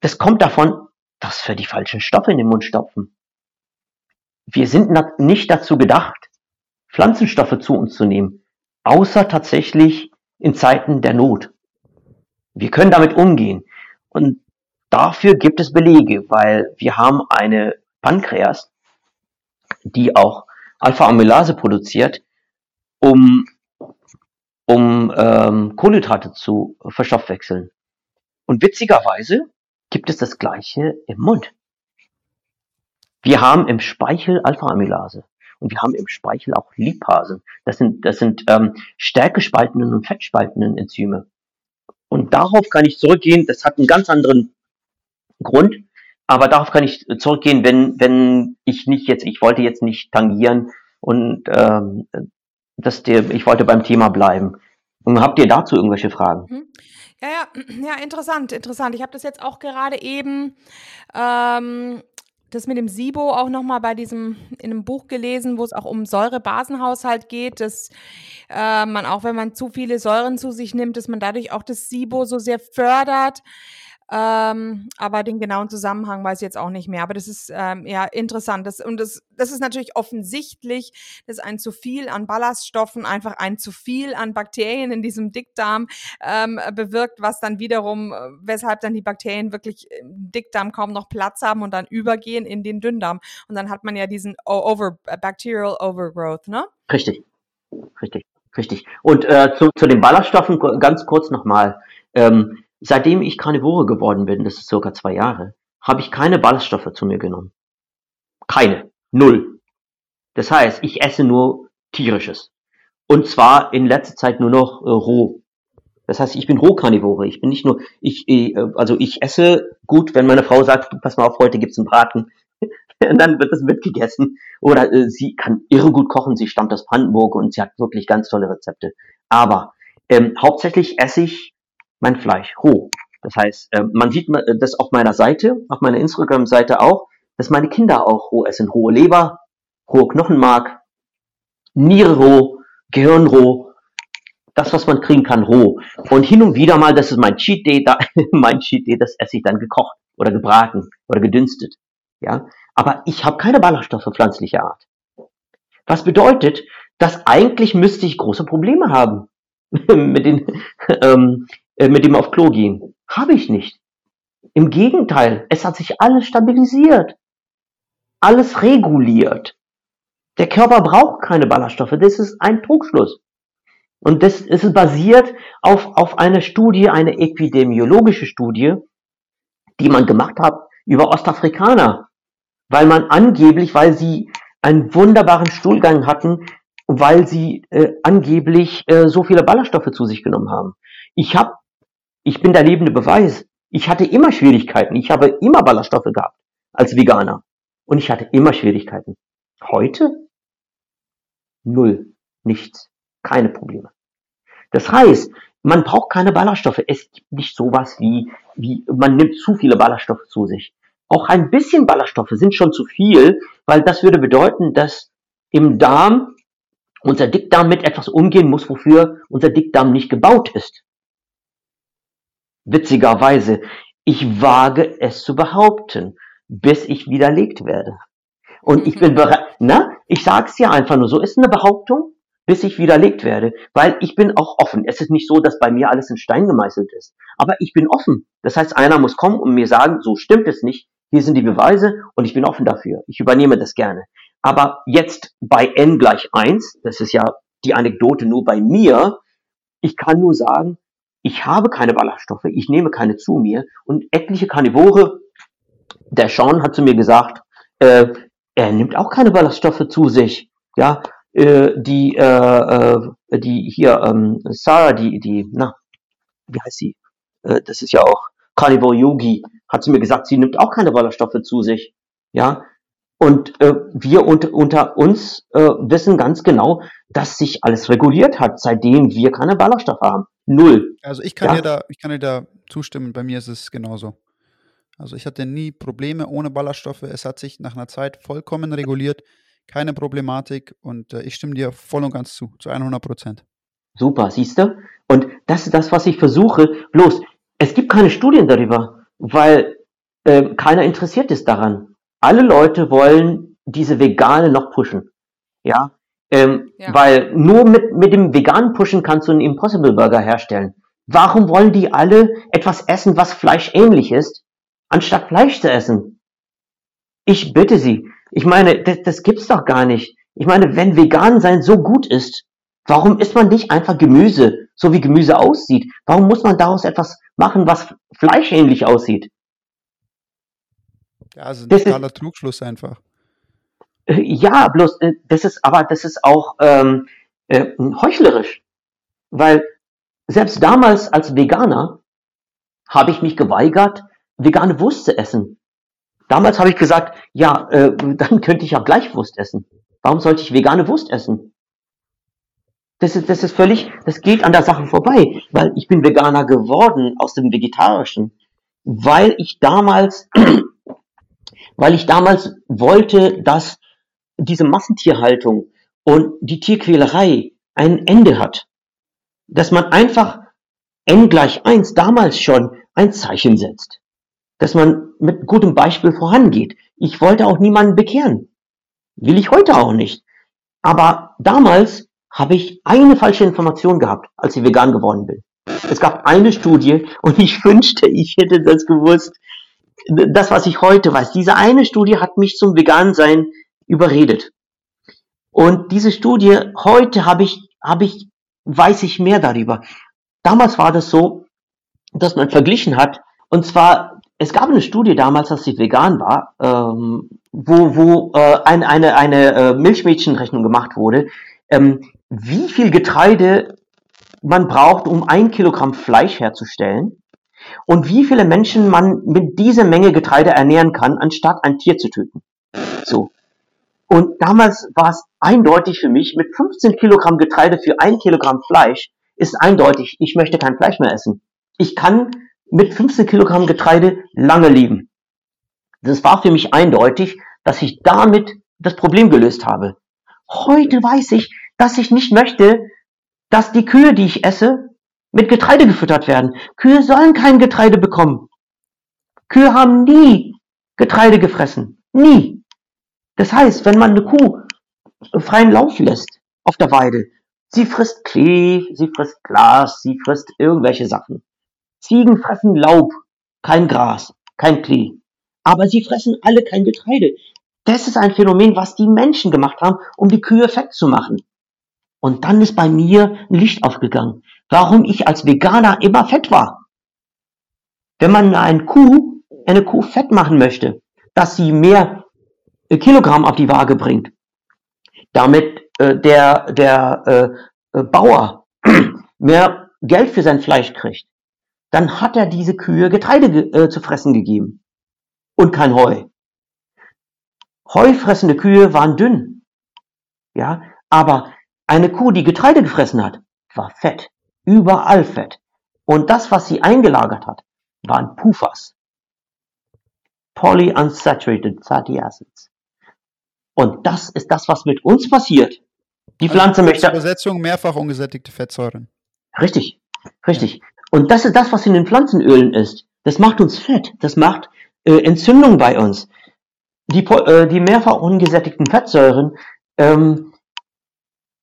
Das kommt davon, dass wir die falschen Stoffe in den Mund stopfen. Wir sind nicht dazu gedacht, Pflanzenstoffe zu uns zu nehmen, außer tatsächlich in Zeiten der Not. Wir können damit umgehen. Und dafür gibt es Belege, weil wir haben eine Pankreas, die auch Alpha-Amylase produziert, um, um ähm, Kohlenhydrate zu verstoffwechseln. Und witzigerweise gibt es das gleiche im Mund. Wir haben im Speichel Alpha-Amylase. Und wir haben im Speichel auch Lipasen. Das sind, das sind ähm, stärkespaltenden und fettspaltenden Enzyme. Und darauf kann ich zurückgehen. Das hat einen ganz anderen Grund. Aber darauf kann ich zurückgehen, wenn, wenn ich nicht jetzt, ich wollte jetzt nicht tangieren und ähm, dass der, ich wollte beim Thema bleiben. Und habt ihr dazu irgendwelche Fragen? Mhm. Ja, ja, ja, interessant, interessant. Ich habe das jetzt auch gerade eben ähm, das mit dem SIBO auch nochmal bei diesem, in einem Buch gelesen, wo es auch um Säurebasenhaushalt geht, dass äh, man auch, wenn man zu viele Säuren zu sich nimmt, dass man dadurch auch das SIBO so sehr fördert. Ähm, aber den genauen Zusammenhang weiß ich jetzt auch nicht mehr. Aber das ist ähm, ja interessant. Das, und das, das ist natürlich offensichtlich, dass ein zu viel an Ballaststoffen einfach ein zu viel an Bakterien in diesem Dickdarm ähm, bewirkt, was dann wiederum, äh, weshalb dann die Bakterien wirklich im Dickdarm kaum noch Platz haben und dann übergehen in den Dünndarm. Und dann hat man ja diesen over, Bacterial Overgrowth, ne? Richtig, richtig, richtig. Und äh, zu, zu den Ballaststoffen ganz kurz nochmal. Ähm, Seitdem ich Karnivore geworden bin, das ist circa zwei Jahre, habe ich keine Ballaststoffe zu mir genommen. Keine. Null. Das heißt, ich esse nur tierisches. Und zwar in letzter Zeit nur noch äh, roh. Das heißt, ich bin Rohkarnivore. Ich bin nicht nur, ich, äh, also ich esse gut, wenn meine Frau sagt, pass mal auf, heute gibt's einen Braten. und dann wird das mitgegessen. Oder äh, sie kann irre gut kochen, sie stammt aus Brandenburg und sie hat wirklich ganz tolle Rezepte. Aber ähm, hauptsächlich esse ich mein Fleisch roh. Das heißt, äh, man sieht äh, das auf meiner Seite, auf meiner Instagram-Seite auch, dass meine Kinder auch roh essen. Rohe Leber, rohe Knochenmark, Niere roh, Gehirn roh, das, was man kriegen kann, roh. Und hin und wieder mal, das ist mein Cheat Day, da, mein Cheat Day, das esse ich dann gekocht oder gebraten oder gedünstet. Ja, aber ich habe keine Ballaststoffe pflanzlicher Art. Was bedeutet, dass eigentlich müsste ich große Probleme haben mit den ähm, äh, mit dem auf Klo gehen. Habe ich nicht. Im Gegenteil, es hat sich alles stabilisiert. Alles reguliert. Der Körper braucht keine Ballaststoffe. Das ist ein Trugschluss. Und das ist basiert auf, auf einer Studie, eine epidemiologische Studie, die man gemacht hat über Ostafrikaner. Weil man angeblich, weil sie einen wunderbaren Stuhlgang hatten, weil sie äh, angeblich äh, so viele Ballaststoffe zu sich genommen haben. Ich habe ich bin der lebende Beweis. Ich hatte immer Schwierigkeiten. Ich habe immer Ballaststoffe gehabt als Veganer. Und ich hatte immer Schwierigkeiten. Heute? Null. Nichts. Keine Probleme. Das heißt, man braucht keine Ballaststoffe. Es gibt nicht sowas wie, wie man nimmt zu viele Ballaststoffe zu sich. Auch ein bisschen Ballaststoffe sind schon zu viel, weil das würde bedeuten, dass im Darm unser Dickdarm mit etwas umgehen muss, wofür unser Dickdarm nicht gebaut ist. Witzigerweise, ich wage es zu behaupten, bis ich widerlegt werde. Und ich bin bereit, na, ich sag's ja einfach nur so, ist eine Behauptung, bis ich widerlegt werde, weil ich bin auch offen. Es ist nicht so, dass bei mir alles in Stein gemeißelt ist, aber ich bin offen. Das heißt, einer muss kommen und mir sagen, so stimmt es nicht, hier sind die Beweise und ich bin offen dafür. Ich übernehme das gerne. Aber jetzt bei n gleich 1, das ist ja die Anekdote nur bei mir, ich kann nur sagen, ich habe keine Ballaststoffe, ich nehme keine zu mir und etliche Karnivore, der Sean hat zu mir gesagt, äh, er nimmt auch keine Ballaststoffe zu sich. Ja, äh, die, äh, äh, die hier, ähm, Sarah, die, die, na, wie heißt sie? Äh, das ist ja auch Carnivore Yogi, hat sie mir gesagt, sie nimmt auch keine Ballaststoffe zu sich. Ja, und äh, wir unter, unter uns äh, wissen ganz genau, dass sich alles reguliert hat, seitdem wir keine Ballaststoffe haben. Null. Also ich kann Ja. dir da, ich kann dir da zustimmen. Bei mir ist es genauso. Also ich hatte nie Probleme ohne Ballaststoffe. Es hat sich nach einer Zeit vollkommen reguliert. Keine Problematik. Und äh, ich stimme dir voll und ganz zu, zu 100 Prozent. Super, siehst du? Und das ist das, was ich versuche. Bloß, es gibt keine Studien darüber, weil äh, keiner interessiert ist daran. Alle Leute wollen diese Vegane noch pushen. Ja, ähm, Ja. weil nur mit, mit dem veganen Pushen kannst du einen Impossible Burger herstellen. Warum wollen die alle etwas essen, was fleischähnlich ist, anstatt Fleisch zu essen? Ich bitte Sie. Ich meine, das, das gibt's doch gar nicht. Ich meine, wenn vegan sein so gut ist, warum isst man nicht einfach Gemüse, so wie Gemüse aussieht? Warum muss man daraus etwas machen, was fleischähnlich aussieht? Ja, also ein Das ist- totaler Trugschluss einfach. Ja, bloß äh, das ist, aber das ist auch ähm, äh, heuchlerisch, weil selbst damals als Veganer habe ich mich geweigert, vegane Wurst zu essen. Damals habe ich gesagt, ja, äh, dann könnte ich ja gleich Wurst essen. Warum sollte ich vegane Wurst essen? Das ist, das ist völlig, das geht an der Sache vorbei, weil ich bin Veganer geworden aus dem Vegetarischen, weil ich damals, weil ich damals wollte, dass diese Massentierhaltung und die Tierquälerei ein Ende hat. Dass man einfach n gleich 1 damals schon ein Zeichen setzt. Dass man mit gutem Beispiel vorangeht. Ich wollte auch niemanden bekehren. Will ich heute auch nicht. Aber damals habe ich eine falsche Information gehabt, als ich vegan geworden bin. Es gab eine Studie und ich wünschte, ich hätte das gewusst. Das, was ich heute weiß. Diese eine Studie hat mich zum Vegansein überredet. Und diese Studie, heute habe ich, habe ich, weiß ich mehr darüber. Damals war das so, dass man verglichen hat, und zwar, es gab eine Studie damals, als ich vegan war, ähm, wo, wo äh, ein, eine, eine äh, Milchmädchenrechnung gemacht wurde, ähm, wie viel Getreide man braucht, um ein Kilogramm Fleisch herzustellen und wie viele Menschen man mit dieser Menge Getreide ernähren kann, anstatt ein Tier zu töten. So. Und damals war es eindeutig für mich, mit 15 Kilogramm Getreide für ein Kilogramm Fleisch ist eindeutig, ich möchte kein Fleisch mehr essen. Ich kann mit 15 Kilogramm Getreide lange leben. Das war für mich eindeutig, dass ich damit das Problem gelöst habe. Heute weiß ich, dass ich nicht möchte, dass die Kühe, die ich esse, mit Getreide gefüttert werden. Kühe sollen kein Getreide bekommen. Kühe haben nie Getreide gefressen. Nie. Das heißt, wenn man eine Kuh freien Lauf lässt auf der Weide, sie frisst Klee, sie frisst Glas, sie frisst irgendwelche Sachen. Ziegen fressen Laub, kein Gras, kein Klee. Aber sie fressen alle kein Getreide. Das ist ein Phänomen, was die Menschen gemacht haben, um die Kühe fett zu machen. Und dann ist bei mir ein Licht aufgegangen, warum ich als Veganer immer fett war. Wenn man eine Kuh, eine Kuh fett machen möchte, dass sie mehr äh, Kilogramm auf die Waage bringt, damit äh, der, der äh, äh, Bauer mehr Geld für sein Fleisch kriegt, dann hat er diese Kühe Getreide ge äh, zu fressen gegeben und kein Heu. Heufressende Kühe waren dünn. Ja, Aber eine Kuh, die Getreide gefressen hat, war Fett. Überall Fett. Und das, was sie eingelagert hat, waren PUFAs. Polyunsaturated Fatty Acids. Und das ist das, was mit uns passiert. Die Also Pflanze möchte. Übersetzung mehrfach ungesättigte Fettsäuren. Richtig, richtig. Und das ist das, was in den Pflanzenölen ist. Das macht uns fett. Das macht äh, Entzündung bei uns. Die, äh, die mehrfach ungesättigten Fettsäuren ähm,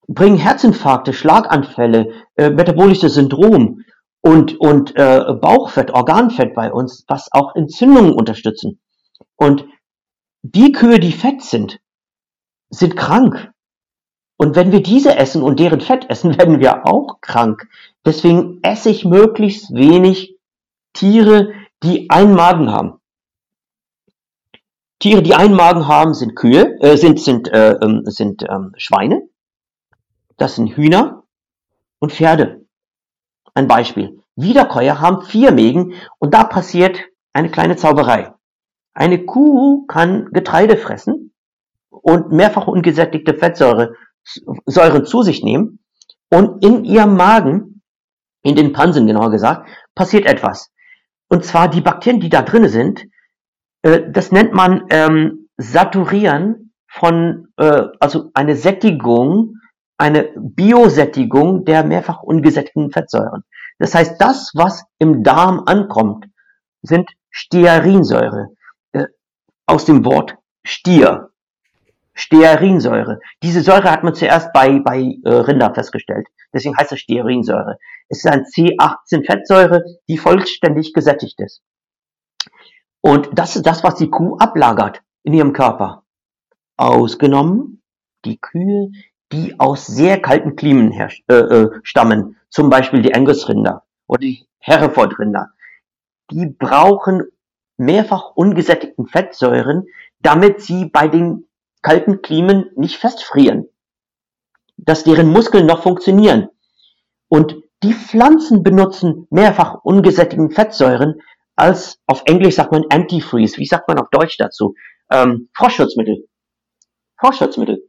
bringen Herzinfarkte, Schlaganfälle, äh, metabolisches Syndrom und, und äh, Bauchfett, Organfett bei uns, was auch Entzündungen unterstützen. Und die Kühe, die fett sind, sind krank. Und wenn wir diese essen und deren Fett essen, werden wir auch krank. Deswegen esse ich möglichst wenig Tiere, die einen Magen haben. Tiere, die einen Magen haben, sind Kühe, äh, sind sind äh, ähm, sind ähm, Schweine. Das sind Hühner und Pferde. Ein Beispiel. Wiederkäuer haben vier Mägen und da passiert eine kleine Zauberei. Eine Kuh kann Getreide fressen und mehrfach ungesättigte Fettsäure Säuren zu sich nehmen und in ihrem Magen, in den Pansen genauer gesagt, passiert etwas. Und zwar die Bakterien, die da drinne sind, äh, das nennt man ähm, Saturieren von, äh, also eine Sättigung, eine Biosättigung der mehrfach ungesättigten Fettsäuren. Das heißt, das, was im Darm ankommt, sind Stearinsäure, äh, aus dem Wort Stier. Stearinsäure. Diese Säure hat man zuerst bei, bei äh, Rinder festgestellt. Deswegen heißt es Stearinsäure. Es ist ein C18-Fettsäure, die vollständig gesättigt ist. Und das ist das, was die Kuh ablagert in ihrem Körper. Ausgenommen die Kühe, die aus sehr kalten Klimen her, äh, äh, stammen. Zum Beispiel die Angus-Rinder oder die Hereford-Rinder. Die brauchen mehrfach ungesättigten Fettsäuren, damit sie bei den kalten Klimen nicht festfrieren, dass deren Muskeln noch funktionieren. Und die Pflanzen benutzen mehrfach ungesättigten Fettsäuren als, auf Englisch sagt man Antifreeze, wie sagt man auf Deutsch dazu? Ähm, Frostschutzmittel. Frostschutzmittel.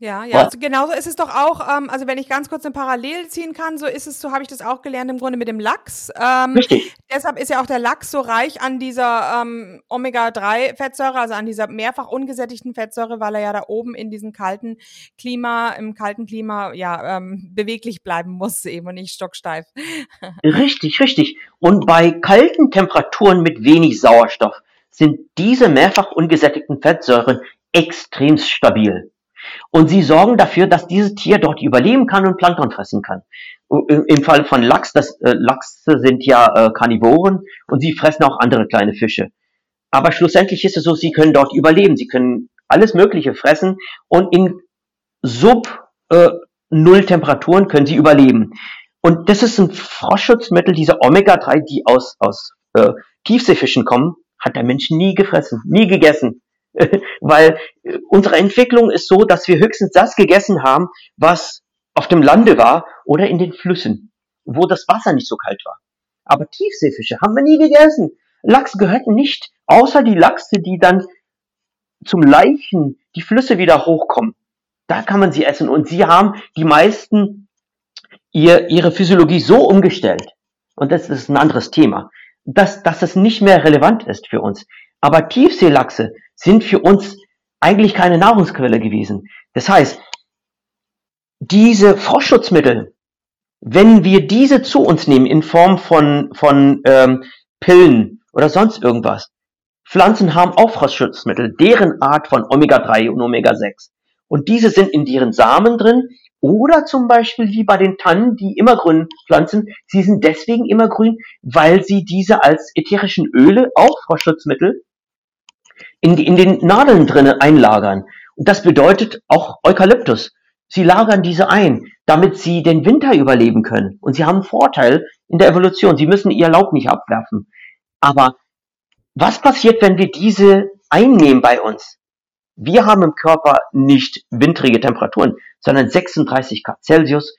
Ja, ja, also genauso ist es doch auch, ähm, also wenn ich ganz kurz eine Parallel ziehen kann, so ist es, so habe ich das auch gelernt im Grunde mit dem Lachs. Ähm, Richtig. deshalb ist ja auch der Lachs so reich an dieser ähm, Omega-3-Fettsäure, also an dieser mehrfach ungesättigten Fettsäure, weil er ja da oben in diesem kalten Klima, im kalten Klima, ja, ähm, beweglich bleiben muss eben und nicht stocksteif. Richtig, richtig. Und bei kalten Temperaturen mit wenig Sauerstoff sind diese mehrfach ungesättigten Fettsäuren extrem stabil. Und sie sorgen dafür, dass dieses Tier dort überleben kann und Plankton fressen kann. Im im Fall von Lachs, das äh, Lachse sind ja äh, Karnivoren und sie fressen auch andere kleine Fische. Aber schlussendlich ist es so, sie können dort überleben. Sie können alles Mögliche fressen und in sub äh, Null Temperaturen können sie überleben. Und das ist ein Frostschutzmittel, diese Omega-3, die aus, aus äh, Tiefseefischen kommen, hat der Mensch nie gefressen, nie gegessen. Weil äh, unsere Entwicklung ist so, dass wir höchstens das gegessen haben, was auf dem Lande war oder in den Flüssen, wo das Wasser nicht so kalt war. Aber Tiefseefische haben wir nie gegessen. Lachs gehört nicht, außer die Lachse, die dann zum Leichen die Flüsse wieder hochkommen. Da kann man sie essen. Und sie haben die meisten ihr, ihre Physiologie so umgestellt. Und das ist ein anderes Thema, dass, dass es nicht mehr relevant ist für uns. Aber Tiefseelachse sind für uns eigentlich keine Nahrungsquelle gewesen. Das heißt, diese Frostschutzmittel, wenn wir diese zu uns nehmen in Form von, von ähm, Pillen oder sonst irgendwas, Pflanzen haben auch Frostschutzmittel, deren Art von Omega-3 und Omega-6. Und diese sind in ihren Samen drin oder zum Beispiel wie bei den Tannen, die immergrünen Pflanzen, sie sind deswegen immergrün, weil sie diese als ätherischen Öle, auch Frostschutzmittel, in, in den Nadeln drinnen einlagern. Und das bedeutet auch Eukalyptus. Sie lagern diese ein, damit sie den Winter überleben können. Und sie haben einen Vorteil in der Evolution. Sie müssen ihr Laub nicht abwerfen. Aber was passiert, wenn wir diese einnehmen bei uns? Wir haben im Körper nicht wintrige Temperaturen, sondern 36 Grad Celsius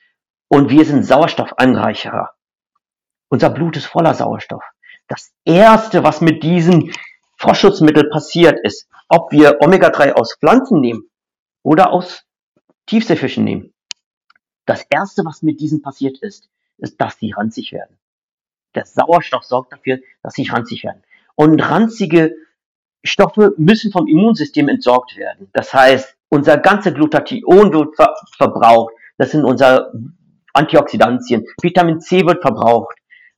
und wir sind Sauerstoffanreicherer. Unser Blut ist voller Sauerstoff. Das erste, was mit diesem Frostschutzmittel passiert ist, ob wir Omega-3 aus Pflanzen nehmen oder aus Tiefseefischen nehmen. Das erste, was mit diesen passiert ist, ist, dass sie ranzig werden. Der Sauerstoff sorgt dafür, dass sie ranzig werden. Und ranzige Stoffe müssen vom Immunsystem entsorgt werden. Das heißt, unser ganzer Glutathion wird ver verbraucht. Das sind unser Antioxidantien. Vitamin C wird verbraucht,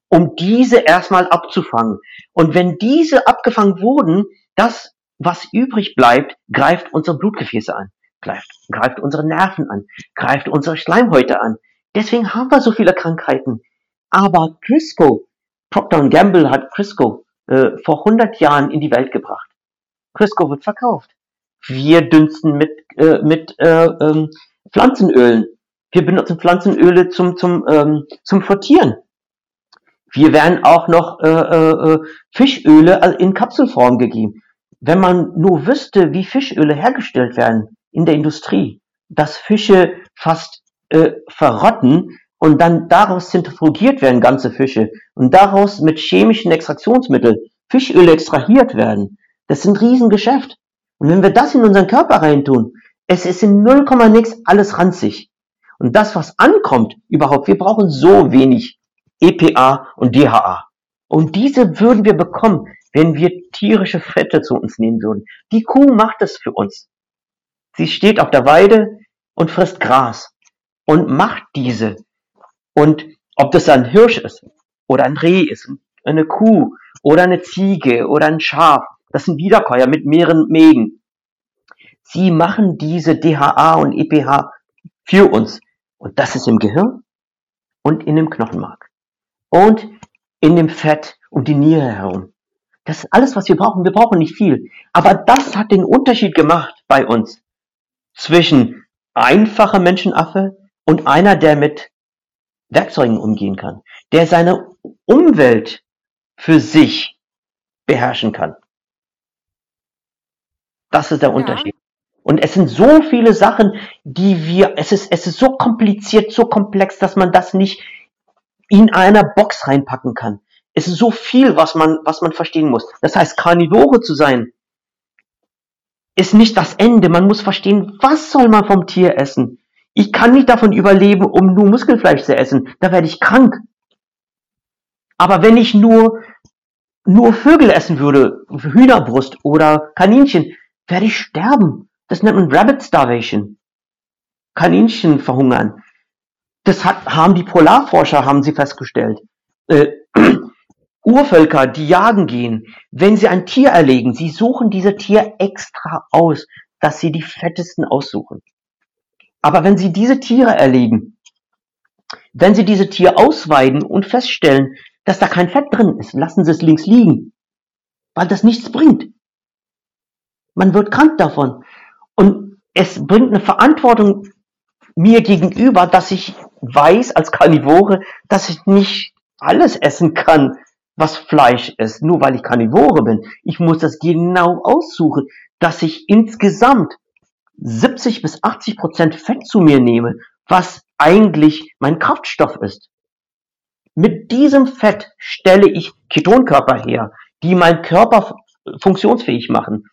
um diese erstmal abzufangen. Und wenn diese abgefangen wurden, das, was übrig bleibt, greift unsere Blutgefäße an, greift, greift unsere Nerven an, greift unsere Schleimhäute an. Deswegen haben wir so viele Krankheiten. Aber Crisco, Procter Gamble hat Crisco äh, vor 100 Jahren in die Welt gebracht. Crisco wird verkauft. Wir dünsten mit, äh, mit äh, ähm, Pflanzenölen. Wir benutzen Pflanzenöle zum, zum, ähm, zum Frittieren. Wir werden auch noch äh, äh, äh Fischöle in Kapselform gegeben. Wenn man nur wüsste, wie Fischöle hergestellt werden in der Industrie, dass Fische fast äh, verrotten und dann daraus zentrifugiert werden ganze Fische und daraus mit chemischen Extraktionsmitteln Fischöle extrahiert werden, das ist ein Riesengeschäft. Und wenn wir das in unseren Körper reintun, es ist in 0, nix alles ranzig. Und das, was ankommt, überhaupt, wir brauchen so wenig EPA und DHA. Und diese würden wir bekommen, wenn wir tierische Fette zu uns nehmen würden. Die Kuh macht es für uns. Sie steht auf der Weide und frisst Gras und macht diese. Und ob das ein Hirsch ist oder ein Reh ist, eine Kuh oder eine Ziege oder ein Schaf, das sind Wiederkäuer mit mehreren Mägen. Sie machen diese DHA und EPH für uns. Und das ist im Gehirn und in dem Knochenmark. Und in dem Fett um die Niere herum. Das ist alles, was wir brauchen. Wir brauchen nicht viel. Aber das hat den Unterschied gemacht bei uns zwischen einfacher Menschenaffe und einer, der mit Werkzeugen umgehen kann, der seine Umwelt für sich beherrschen kann. Das ist der Ja. Unterschied. Und es sind so viele Sachen, die wir, es ist, es ist so kompliziert, so komplex, dass man das nicht in einer Box reinpacken kann. Es ist so viel, was man, was man verstehen muss. Das heißt, Karnivore zu sein, ist nicht das Ende. Man muss verstehen, was soll man vom Tier essen? Ich kann nicht davon überleben, um nur Muskelfleisch zu essen. Da werde ich krank. Aber wenn ich nur, nur Vögel essen würde, Hühnerbrust oder Kaninchen, werde ich sterben. Das nennt man Rabbit Starvation. Kaninchen verhungern. Das hat, haben die Polarforscher, haben sie festgestellt. Äh, Urvölker, die jagen gehen, wenn sie ein Tier erlegen, sie suchen diese Tier extra aus, dass sie die fettesten aussuchen. Aber wenn sie diese Tiere erlegen, wenn sie diese Tier ausweiden und feststellen, dass da kein Fett drin ist, lassen sie es links liegen, weil das nichts bringt. Man wird krank davon. Und es bringt eine Verantwortung mir gegenüber, dass ich weiß als Karnivore, dass ich nicht alles essen kann, was Fleisch ist, nur weil ich Karnivore bin. Ich muss das genau aussuchen, dass ich insgesamt 70 bis 80 Prozent Fett zu mir nehme, was eigentlich mein Kraftstoff ist. Mit diesem Fett stelle ich Ketonkörper her, die meinen Körper funktionsfähig machen,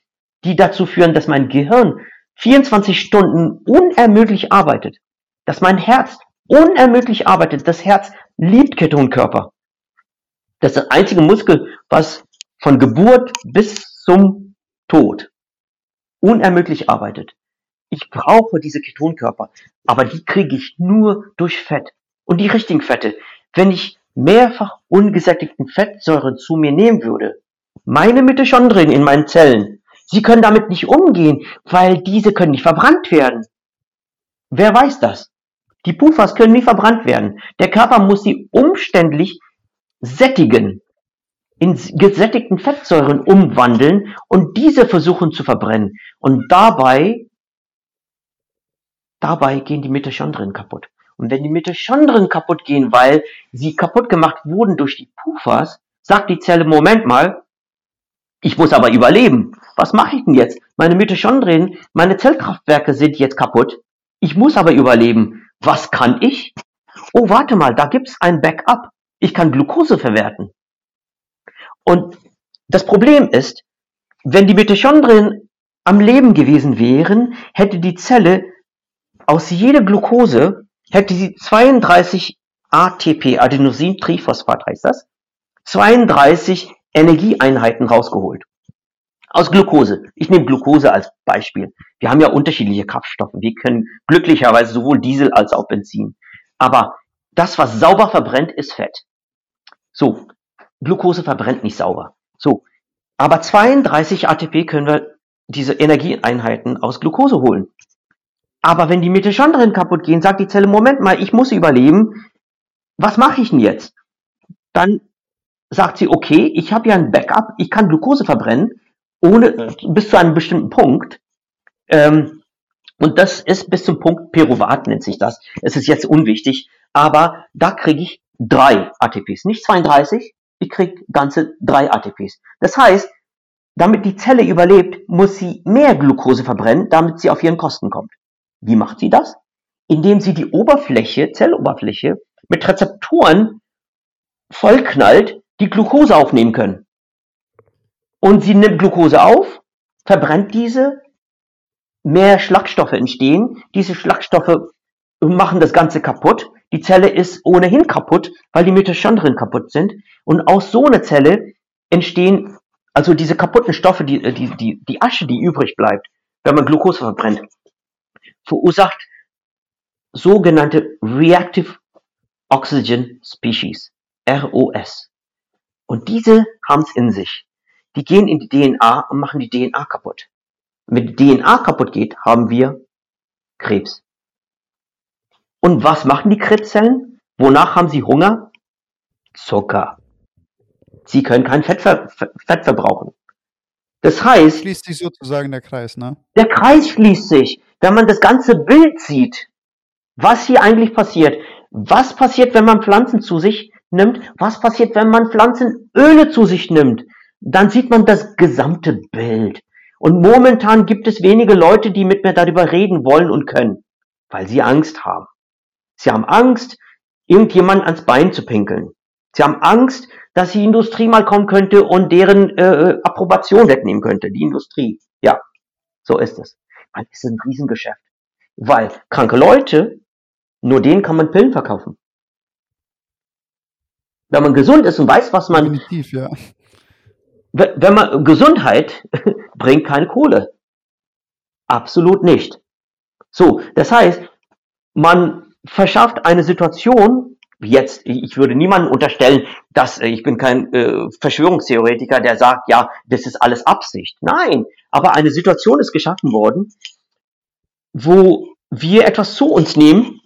die dazu führen, dass mein Gehirn 24 Stunden unermüdlich arbeitet, dass mein Herz unermüdlich arbeitet. Das Herz liebt Ketonkörper. Das ist der einzige Muskel, was von Geburt bis zum Tod unermüdlich arbeitet. Ich brauche diese Ketonkörper, aber die kriege ich nur durch Fett. Und die richtigen Fette. Wenn ich mehrfach ungesättigten Fettsäuren zu mir nehmen würde, meine Mitochondrien in meinen Zellen, sie können damit nicht umgehen, weil diese können nicht verbrannt werden. Wer weiß das? Die Pufas können nie verbrannt werden. Der Körper muss sie umständlich sättigen, in gesättigten Fettsäuren umwandeln und diese versuchen zu verbrennen. Und dabei, dabei gehen die Mitochondrien kaputt. Und wenn die Mitochondrien kaputt gehen, weil sie kaputt gemacht wurden durch die Pufas, sagt die Zelle, Moment mal, ich muss aber überleben. Was mache ich denn jetzt? Meine Mitochondrien, meine Zellkraftwerke sind jetzt kaputt. Ich muss aber überleben. Was kann ich? Oh, warte mal, da gibt's ein Backup. Ich kann Glucose verwerten. Und das Problem ist, wenn die Mitochondrien am Leben gewesen wären, hätte die Zelle aus jeder Glucose hätte sie 32 ATP, Adenosintriphosphat heißt das, 32 Energieeinheiten rausgeholt. Aus Glucose. Ich nehme Glucose als Beispiel. Wir haben ja unterschiedliche Kraftstoffe. Wir können glücklicherweise sowohl Diesel als auch Benzin. Aber das, was sauber verbrennt, ist Fett. So, Glucose verbrennt nicht sauber. So, aber 32 ATP können wir diese Energieeinheiten aus Glucose holen. Aber wenn die Mitochondrien kaputt gehen, sagt die Zelle, Moment mal, ich muss überleben. Was mache ich denn jetzt? Dann sagt sie, okay, ich habe ja ein Backup, ich kann Glucose verbrennen, ohne bis zu einem bestimmten Punkt. Ähm, und das ist bis zum Punkt Piruvat nennt sich das. Es ist jetzt unwichtig, aber da kriege ich drei ATPs, nicht 32, ich kriege ganze drei ATPs. Das heißt, damit die Zelle überlebt, muss sie mehr Glucose verbrennen, damit sie auf ihren Kosten kommt. Wie macht sie das? Indem sie die Oberfläche, Zelloberfläche, mit Rezeptoren vollknallt, die Glucose aufnehmen können. Und sie nimmt Glucose auf, verbrennt diese, mehr Schlagstoffe entstehen, diese Schlagstoffe machen das Ganze kaputt, die Zelle ist ohnehin kaputt, weil die Mitochondrien kaputt sind. Und aus so einer Zelle entstehen also diese kaputten Stoffe, die, die, die, die Asche, die übrig bleibt, wenn man Glucose verbrennt, verursacht sogenannte Reactive Oxygen Species, ROS. Und diese haben es in sich. Die gehen in die DNA und machen die DNA kaputt. Wenn die DNA kaputt geht, haben wir Krebs. Und was machen die Krebszellen? Wonach haben sie Hunger? Zucker. Sie können kein Fett, ver Fett verbrauchen. Das heißt. Schließt sich sozusagen der Kreis, ne? Der Kreis schließt sich. Wenn man das ganze Bild sieht, was hier eigentlich passiert. Was passiert, wenn man Pflanzen zu sich nimmt? Was passiert, wenn man Pflanzenöle zu sich nimmt? Dann sieht man das gesamte Bild. Und momentan gibt es wenige Leute, die mit mir darüber reden wollen und können, weil sie Angst haben. Sie haben Angst, irgendjemand ans Bein zu pinkeln. Sie haben Angst, dass die Industrie mal kommen könnte und deren äh, Approbation wegnehmen könnte. Die Industrie. Ja, so ist es. Es ist ein Riesengeschäft. Weil kranke Leute, nur denen kann man Pillen verkaufen. Wenn man gesund ist und weiß, was man. Ja. Wenn man Gesundheit bringt keine Kohle. Absolut nicht. So, das heißt, man verschafft eine Situation, jetzt, ich würde niemandem unterstellen, dass äh, ich bin kein äh, Verschwörungstheoretiker, der sagt, ja, das ist alles Absicht. Nein, aber eine Situation ist geschaffen worden, wo wir etwas zu uns nehmen,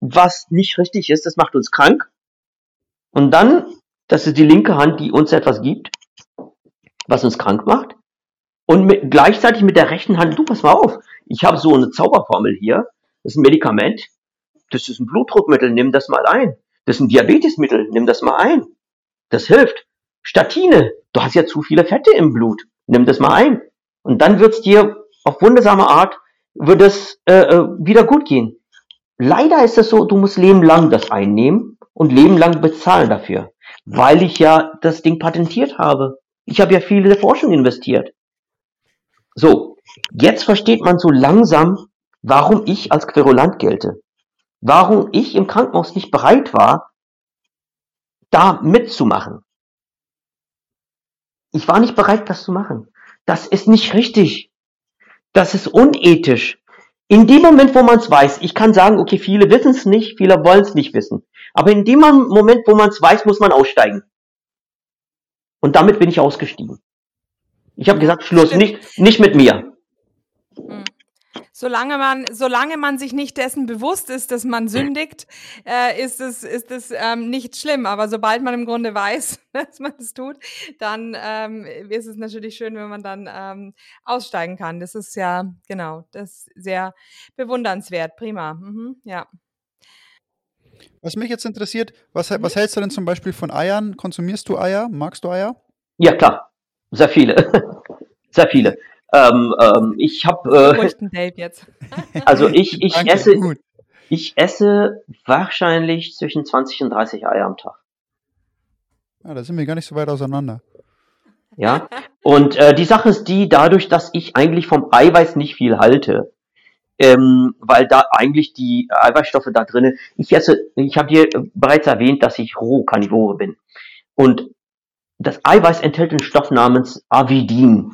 was nicht richtig ist, das macht uns krank. Und dann, das ist die linke Hand, die uns etwas gibt, was uns krank macht. Und mit, gleichzeitig mit der rechten Hand, du pass mal auf, ich habe so eine Zauberformel hier, das ist ein Medikament, das ist ein Blutdruckmittel, nimm das mal ein. Das ist ein Diabetesmittel, nimm das mal ein. Das hilft. Statine, du hast ja zu viele Fette im Blut, nimm das mal ein. Und dann wird's dir auf wundersame Art, wird es äh, äh, wieder gut gehen. Leider ist es so, du musst Leben lang das einnehmen und Leben lang bezahlen dafür, weil ich ja das Ding patentiert habe. Ich habe ja viele Forschung investiert. So, jetzt versteht man so langsam, warum ich als Querulant gelte warum ich im Krankenhaus nicht bereit war, da mitzumachen. Ich war nicht bereit, das zu machen. Das ist nicht richtig. Das ist unethisch. In dem Moment, wo man es weiß, ich kann sagen, okay, viele wissen es nicht, viele wollen es nicht wissen. Aber in dem Moment, wo man es weiß, muss man aussteigen. Und damit bin ich ausgestiegen. Ich habe gesagt, Schluss, nicht, nicht mit mir. Mhm. Solange man, solange man sich nicht dessen bewusst ist, dass man sündigt, äh, ist es, ist es ähm, nicht schlimm. Aber sobald man im Grunde weiß, dass man es tut, dann ähm, ist es natürlich schön, wenn man dann ähm, aussteigen kann. Das ist ja, genau, das ist sehr bewundernswert. Prima. Mhm, ja. Was mich jetzt interessiert, was, was hältst du denn zum Beispiel von Eiern? Konsumierst du Eier? Magst du Eier? Ja, klar. Sehr viele. Sehr viele. Ähm, ähm, ich habe. Äh, also ich, ich Danke, esse. Gut. Ich esse wahrscheinlich zwischen 20 und 30 Eier am Tag. Ja, da sind wir gar nicht so weit auseinander. Ja, und äh, die Sache ist die, dadurch, dass ich eigentlich vom Eiweiß nicht viel halte, ähm, weil da eigentlich die Eiweißstoffe da drinnen. Ich esse, ich habe dir bereits erwähnt, dass ich Rohkarnivore bin. Und das Eiweiß enthält einen Stoff namens Avidin.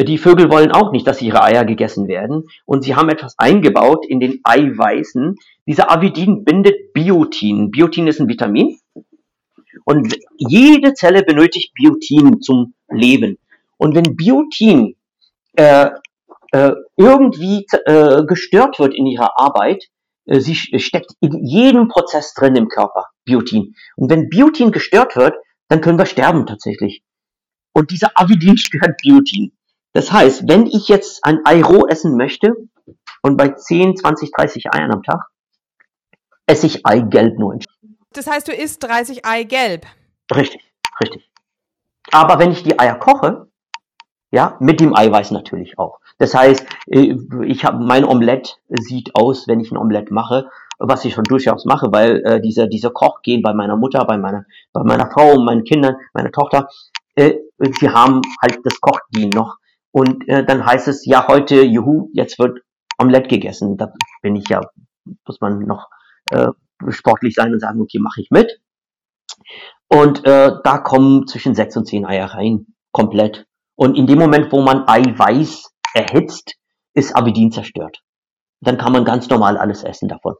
Die Vögel wollen auch nicht, dass ihre Eier gegessen werden. Und sie haben etwas eingebaut in den Eiweißen. Dieser Avidin bindet Biotin. Biotin ist ein Vitamin. Und jede Zelle benötigt Biotin zum Leben. Und wenn Biotin äh, äh, irgendwie äh, gestört wird in ihrer Arbeit, äh, sie steckt in jedem Prozess drin im Körper, Biotin. Und wenn Biotin gestört wird, dann können wir sterben tatsächlich. Und dieser Avidin stört Biotin. Das heißt, wenn ich jetzt ein Ei roh essen möchte und bei 10, 20, 30 Eiern am Tag, esse ich Eigelb nur. Das heißt, du isst 30 Eigelb. Richtig, richtig. Aber wenn ich die Eier koche, ja, mit dem Eiweiß natürlich auch. Das heißt, äh, ich habe mein Omelett sieht aus, wenn ich ein Omelett mache, was ich schon durchaus mache, weil äh, diese diese Kochgehen bei meiner Mutter, bei meiner bei meiner Frau meinen Kindern, meiner Tochter, äh, sie haben halt das Kochgehen noch und äh, dann heißt es, ja, heute, juhu, jetzt wird Omelette gegessen. Da bin ich ja, muss man noch äh, sportlich sein und sagen, okay, mache ich mit. Und äh, da kommen zwischen sechs und zehn Eier rein, komplett. Und in dem Moment, wo man Eiweiß erhitzt, ist Abidin zerstört. Dann kann man ganz normal alles essen davon.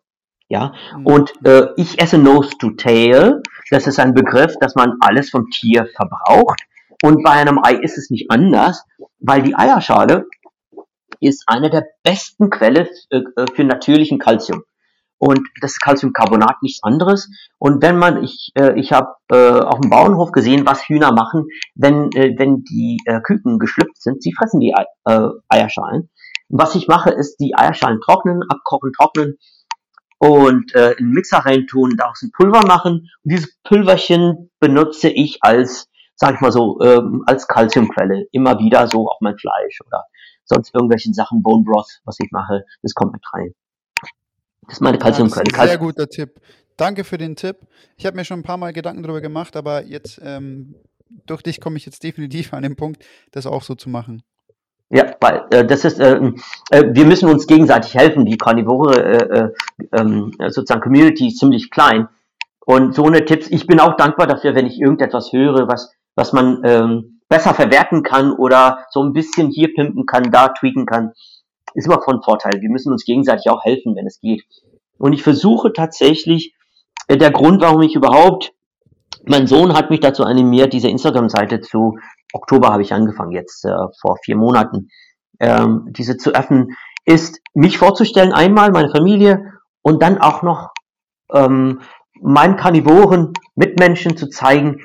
Ja, mhm. und äh, ich esse Nose to Tail. Das ist ein Begriff, dass man alles vom Tier verbraucht. Und bei einem Ei ist es nicht anders, weil die Eierschale ist eine der besten Quelle äh, äh, für natürlichen Kalzium. Und das ist Calciumcarbonat nichts anderes. Und wenn man, ich, äh, ich habe äh, auf dem Bauernhof gesehen, was Hühner machen, wenn, äh, wenn die äh, Küken geschlüpft sind, sie fressen die äh, Eierschalen. Und was ich mache, ist die Eierschalen trocknen, abkochen, trocknen und äh, in den Mixer reintun, daraus ein Pulver machen. Und dieses Pulverchen benutze ich als sag ich mal so, ähm, als Kalziumquelle. Immer wieder so auf mein Fleisch oder sonst irgendwelchen Sachen, Bone Broth, was ich mache, das kommt mit rein. Das ist meine Kalziumquelle. Ja, sehr guter Tipp. Danke für den Tipp. Ich habe mir schon ein paar Mal Gedanken darüber gemacht, aber jetzt ähm, durch dich komme ich jetzt definitiv an den Punkt, das auch so zu machen. Ja, weil äh, das ist, äh, äh, wir müssen uns gegenseitig helfen. Die Karnivore äh, äh, ähm, sozusagen Community ist ziemlich klein. Und so eine Tipps, ich bin auch dankbar dafür, wenn ich irgendetwas höre, was was man ähm, besser verwerten kann oder so ein bisschen hier pimpen kann, da tweaken kann, ist immer von Vorteil. Wir müssen uns gegenseitig auch helfen, wenn es geht. Und ich versuche tatsächlich, äh, der Grund, warum ich überhaupt, mein Sohn hat mich dazu animiert, diese Instagram-Seite zu, Oktober habe ich angefangen, jetzt äh, vor vier Monaten, ähm, diese zu öffnen, ist mich vorzustellen, einmal meine Familie und dann auch noch ähm, meinen Karnivoren Mitmenschen zu zeigen,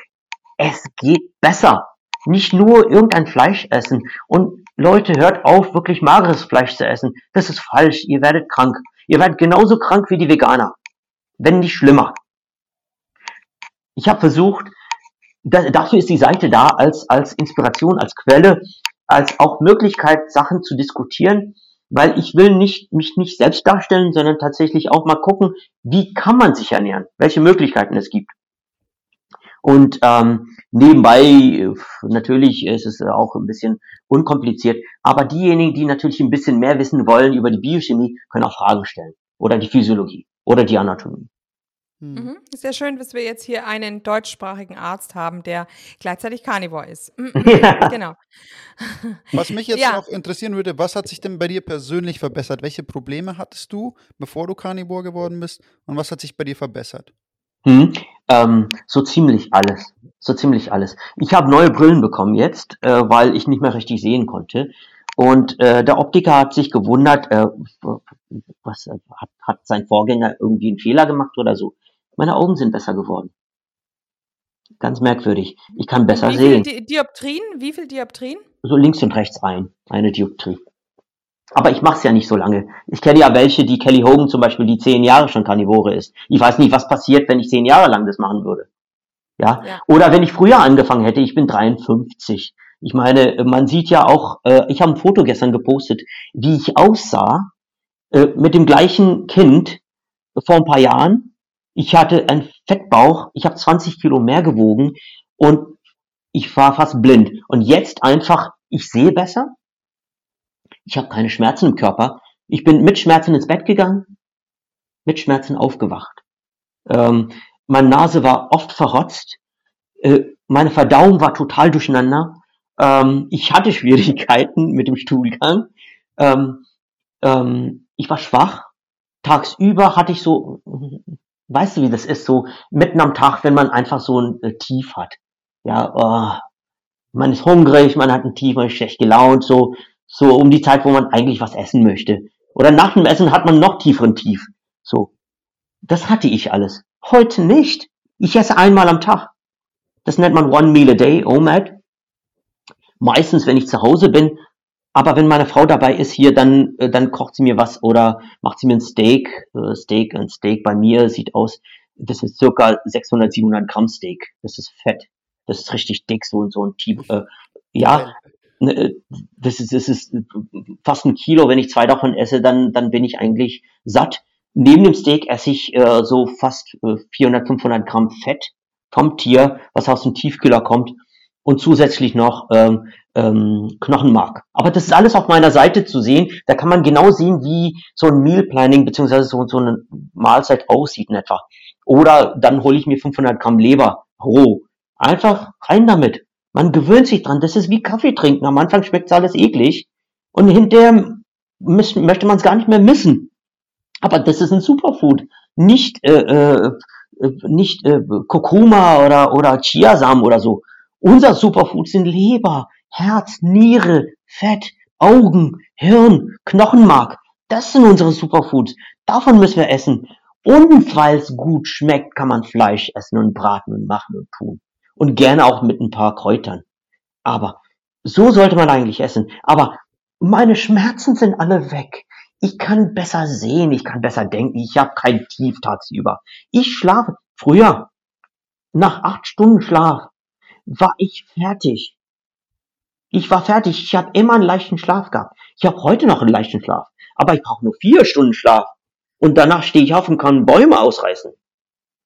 es geht besser. Nicht nur irgendein Fleisch essen. Und Leute, hört auf, wirklich mageres Fleisch zu essen. Das ist falsch. Ihr werdet krank. Ihr werdet genauso krank wie die Veganer. Wenn nicht schlimmer. Ich habe versucht, da, dafür ist die Seite da als, als Inspiration, als Quelle, als auch Möglichkeit, Sachen zu diskutieren, weil ich will nicht, mich nicht selbst darstellen, sondern tatsächlich auch mal gucken, wie kann man sich ernähren, welche Möglichkeiten es gibt. Und ähm, nebenbei, natürlich ist es auch ein bisschen unkompliziert, aber diejenigen, die natürlich ein bisschen mehr wissen wollen über die Biochemie, können auch Fragen stellen. Oder die Physiologie oder die Anatomie. Hm. Mhm. Sehr schön, dass wir jetzt hier einen deutschsprachigen Arzt haben, der gleichzeitig Carnivore ist. Mhm. Ja. Genau. Was mich jetzt ja. noch interessieren würde, was hat sich denn bei dir persönlich verbessert? Welche Probleme hattest du, bevor du Carnivore geworden bist? Und was hat sich bei dir verbessert? Hm, ähm, so ziemlich alles. So ziemlich alles. Ich habe neue Brillen bekommen jetzt, äh, weil ich nicht mehr richtig sehen konnte. Und äh, der Optiker hat sich gewundert, äh, was äh, hat, hat sein Vorgänger irgendwie einen Fehler gemacht oder so. Meine Augen sind besser geworden. Ganz merkwürdig. Ich kann besser Wie sehen. Di Dioptrien? Wie viel Dioptrien? So links und rechts ein, eine Dioptrie. Aber ich mache es ja nicht so lange. Ich kenne ja welche, die Kelly Hogan zum Beispiel, die zehn Jahre schon Karnivore ist. Ich weiß nicht, was passiert, wenn ich zehn Jahre lang das machen würde. Ja? ja. Oder wenn ich früher angefangen hätte, ich bin 53. Ich meine, man sieht ja auch, äh, ich habe ein Foto gestern gepostet, wie ich aussah äh, mit dem gleichen Kind vor ein paar Jahren. Ich hatte einen Fettbauch, ich habe 20 Kilo mehr gewogen und ich war fast blind. Und jetzt einfach, ich sehe besser, ich habe keine Schmerzen im Körper. Ich bin mit Schmerzen ins Bett gegangen, mit Schmerzen aufgewacht. Ähm, meine Nase war oft verrotzt, äh, meine Verdauung war total durcheinander. Ähm, ich hatte Schwierigkeiten mit dem Stuhlgang. Ähm, ähm, ich war schwach. Tagsüber hatte ich so, weißt du, wie das ist, so mitten am Tag, wenn man einfach so ein äh, Tief hat. Ja, oh, man ist hungrig, man hat ein Tief, man ist schlecht gelaunt, so, so um die Zeit, wo man eigentlich was essen möchte. Oder nach dem Essen hat man noch tieferen Tief. So. Das hatte ich alles. Heute nicht. Ich esse einmal am Tag. Das nennt man One Meal a Day, OMAD. Meistens, wenn ich zu Hause bin. Aber wenn meine Frau dabei ist hier, dann, äh, dann kocht sie mir was oder macht sie mir ein Steak. Äh, Steak, ein Steak bei mir sieht aus, das ist circa 600, 700 Gramm Steak. Das ist fett. Das ist richtig dick, so, so ein Typ. Äh, ja, das ist, das ist fast ein Kilo. Wenn ich zwei davon esse, dann, dann bin ich eigentlich satt. Neben dem Steak esse ich äh, so fast äh, 400, 500 Gramm Fett vom Tier, was aus dem Tiefkühler kommt und zusätzlich noch ähm, ähm, Knochenmark. Aber das ist alles auf meiner Seite zu sehen. Da kann man genau sehen, wie so ein Meal Planning beziehungsweise so, so eine Mahlzeit aussieht in etwa. Oder dann hole ich mir 500 Gramm Leber roh. Einfach rein damit. Man gewöhnt sich dran. Das ist wie Kaffee trinken. Am Anfang schmeckt alles eklig und hinterher möchte man es gar nicht mehr missen. Aber das ist ein Superfood. Nicht, äh, äh, nicht äh, Kurkuma oder, oder Chiasamen oder so. Unser Superfood sind Leber, Herz, Niere, Fett, Augen, Hirn, Knochenmark. Das sind unsere Superfoods. Davon müssen wir essen. Und weil es gut schmeckt, kann man Fleisch essen und braten und machen und tun. Und gerne auch mit ein paar Kräutern. Aber so sollte man eigentlich essen. Aber meine Schmerzen sind alle weg. Ich kann besser sehen, ich kann besser denken, ich habe kein Tief tagsüber. Ich schlafe. Früher, nach acht Stunden Schlaf, war ich fertig. Ich war fertig. Ich habe immer einen leichten Schlaf gehabt. Ich habe heute noch einen leichten Schlaf. Aber ich brauche nur vier Stunden Schlaf. Und danach stehe ich auf und kann Bäume ausreißen.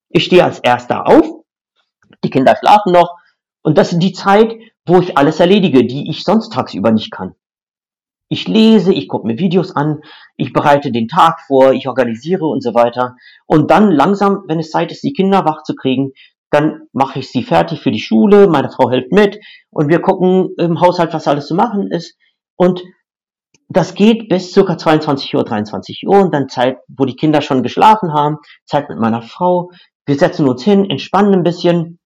Ich stehe als erster auf. Die Kinder schlafen noch. Und das ist die Zeit, wo ich alles erledige, die ich sonst tagsüber nicht kann. Ich lese, ich gucke mir Videos an, ich bereite den Tag vor, ich organisiere und so weiter. Und dann langsam, wenn es Zeit ist, die Kinder wach zu kriegen, dann mache ich sie fertig für die Schule, meine Frau hilft mit und wir gucken im Haushalt, was alles zu machen ist. Und das geht bis circa 22 Uhr, 23 Uhr und dann Zeit, wo die Kinder schon geschlafen haben, Zeit mit meiner Frau. Wir setzen uns hin, entspannen ein bisschen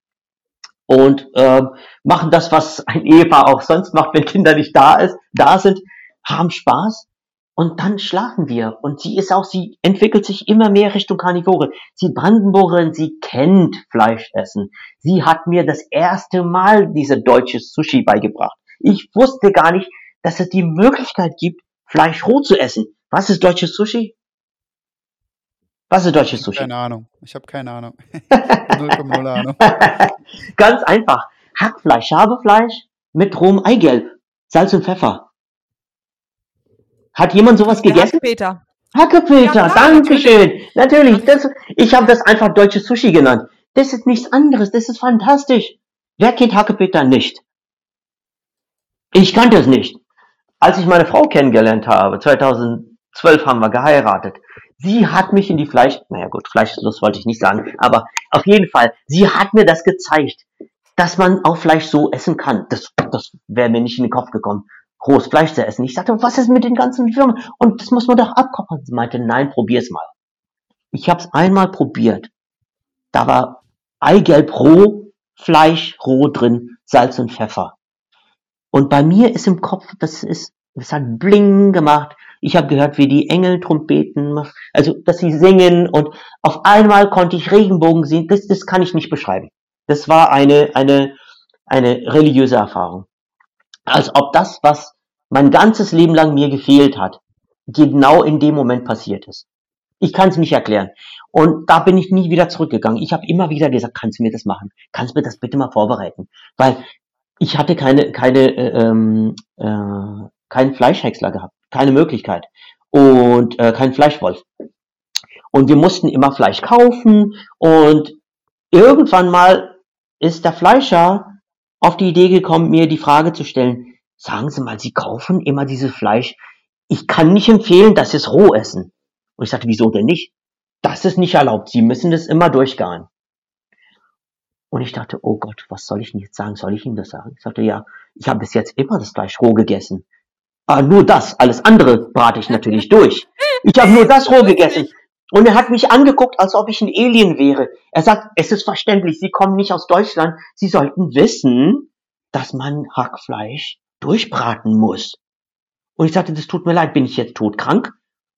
und äh, machen das, was ein Ehepaar auch sonst macht, wenn Kinder nicht da ist, da sind haben Spaß und dann schlafen wir. Und sie ist auch, sie entwickelt sich immer mehr Richtung Karnivore. Sie Brandenburgerin, sie kennt Fleischessen. Sie hat mir das erste Mal diese deutsche Sushi beigebracht. Ich wusste gar nicht, dass es die Möglichkeit gibt, Fleisch roh zu essen. Was ist deutsches Sushi? Was ist deutsches Sushi? Keine Ahnung. Ich habe keine Ahnung. 0,0 Ahnung. Ganz einfach. Hackfleisch, Schabefleisch mit rohem Eigelb, Salz und Pfeffer. Hat jemand sowas gegessen? Peter. Hackepeter, ja, Dankeschön. Natürlich, das, ich habe das einfach deutsches Sushi genannt. Das ist nichts anderes, das ist fantastisch. Wer kennt Hackepeter nicht? Ich kannte es nicht. Als ich meine Frau kennengelernt habe, 2012 haben wir geheiratet, sie hat mich in die Fleisch, naja gut, Fleischlust wollte ich nicht sagen, aber auf jeden Fall, sie hat mir das gezeigt, dass man auch Fleisch so essen kann. Das, das wäre mir nicht in den Kopf gekommen rohes Fleisch zu essen. Ich sagte, was ist mit den ganzen Firmen? Und das muss man doch abkochen. Sie meinte, nein, probier's mal. Ich habe es einmal probiert. Da war Eigelb roh, Fleisch roh drin, Salz und Pfeffer. Und bei mir ist im Kopf, das ist, das hat Bling gemacht. Ich habe gehört, wie die Engel Trompeten, also dass sie singen und auf einmal konnte ich Regenbogen sehen. Das, das kann ich nicht beschreiben. Das war eine eine eine religiöse Erfahrung als ob das, was mein ganzes Leben lang mir gefehlt hat, genau in dem Moment passiert ist. Ich kann es nicht erklären. Und da bin ich nie wieder zurückgegangen. Ich habe immer wieder gesagt, kannst du mir das machen? Kannst du mir das bitte mal vorbereiten? Weil ich hatte keine, keine, äh, ähm, äh, keinen Fleischhäcksler gehabt, keine Möglichkeit und äh, kein Fleischwolf. Und wir mussten immer Fleisch kaufen und irgendwann mal ist der Fleischer auf die Idee gekommen, mir die Frage zu stellen, sagen Sie mal, Sie kaufen immer dieses Fleisch ich kann nicht empfehlen, dass Sie es roh essen. Und ich sagte, wieso denn nicht? Das ist nicht erlaubt. Sie müssen das immer durchgaren. Und ich dachte, oh Gott, was soll ich denn jetzt sagen? Soll ich Ihnen das sagen? Ich sagte, ja, ich habe bis jetzt immer das Fleisch roh gegessen. Ah, nur das, alles andere brate ich natürlich durch. Ich habe nur das roh gegessen. Und er hat mich angeguckt, als ob ich ein Alien wäre. Er sagt, es ist verständlich, Sie kommen nicht aus Deutschland. Sie sollten wissen, dass man Hackfleisch durchbraten muss. Und ich sagte, das tut mir leid, bin ich jetzt todkrank?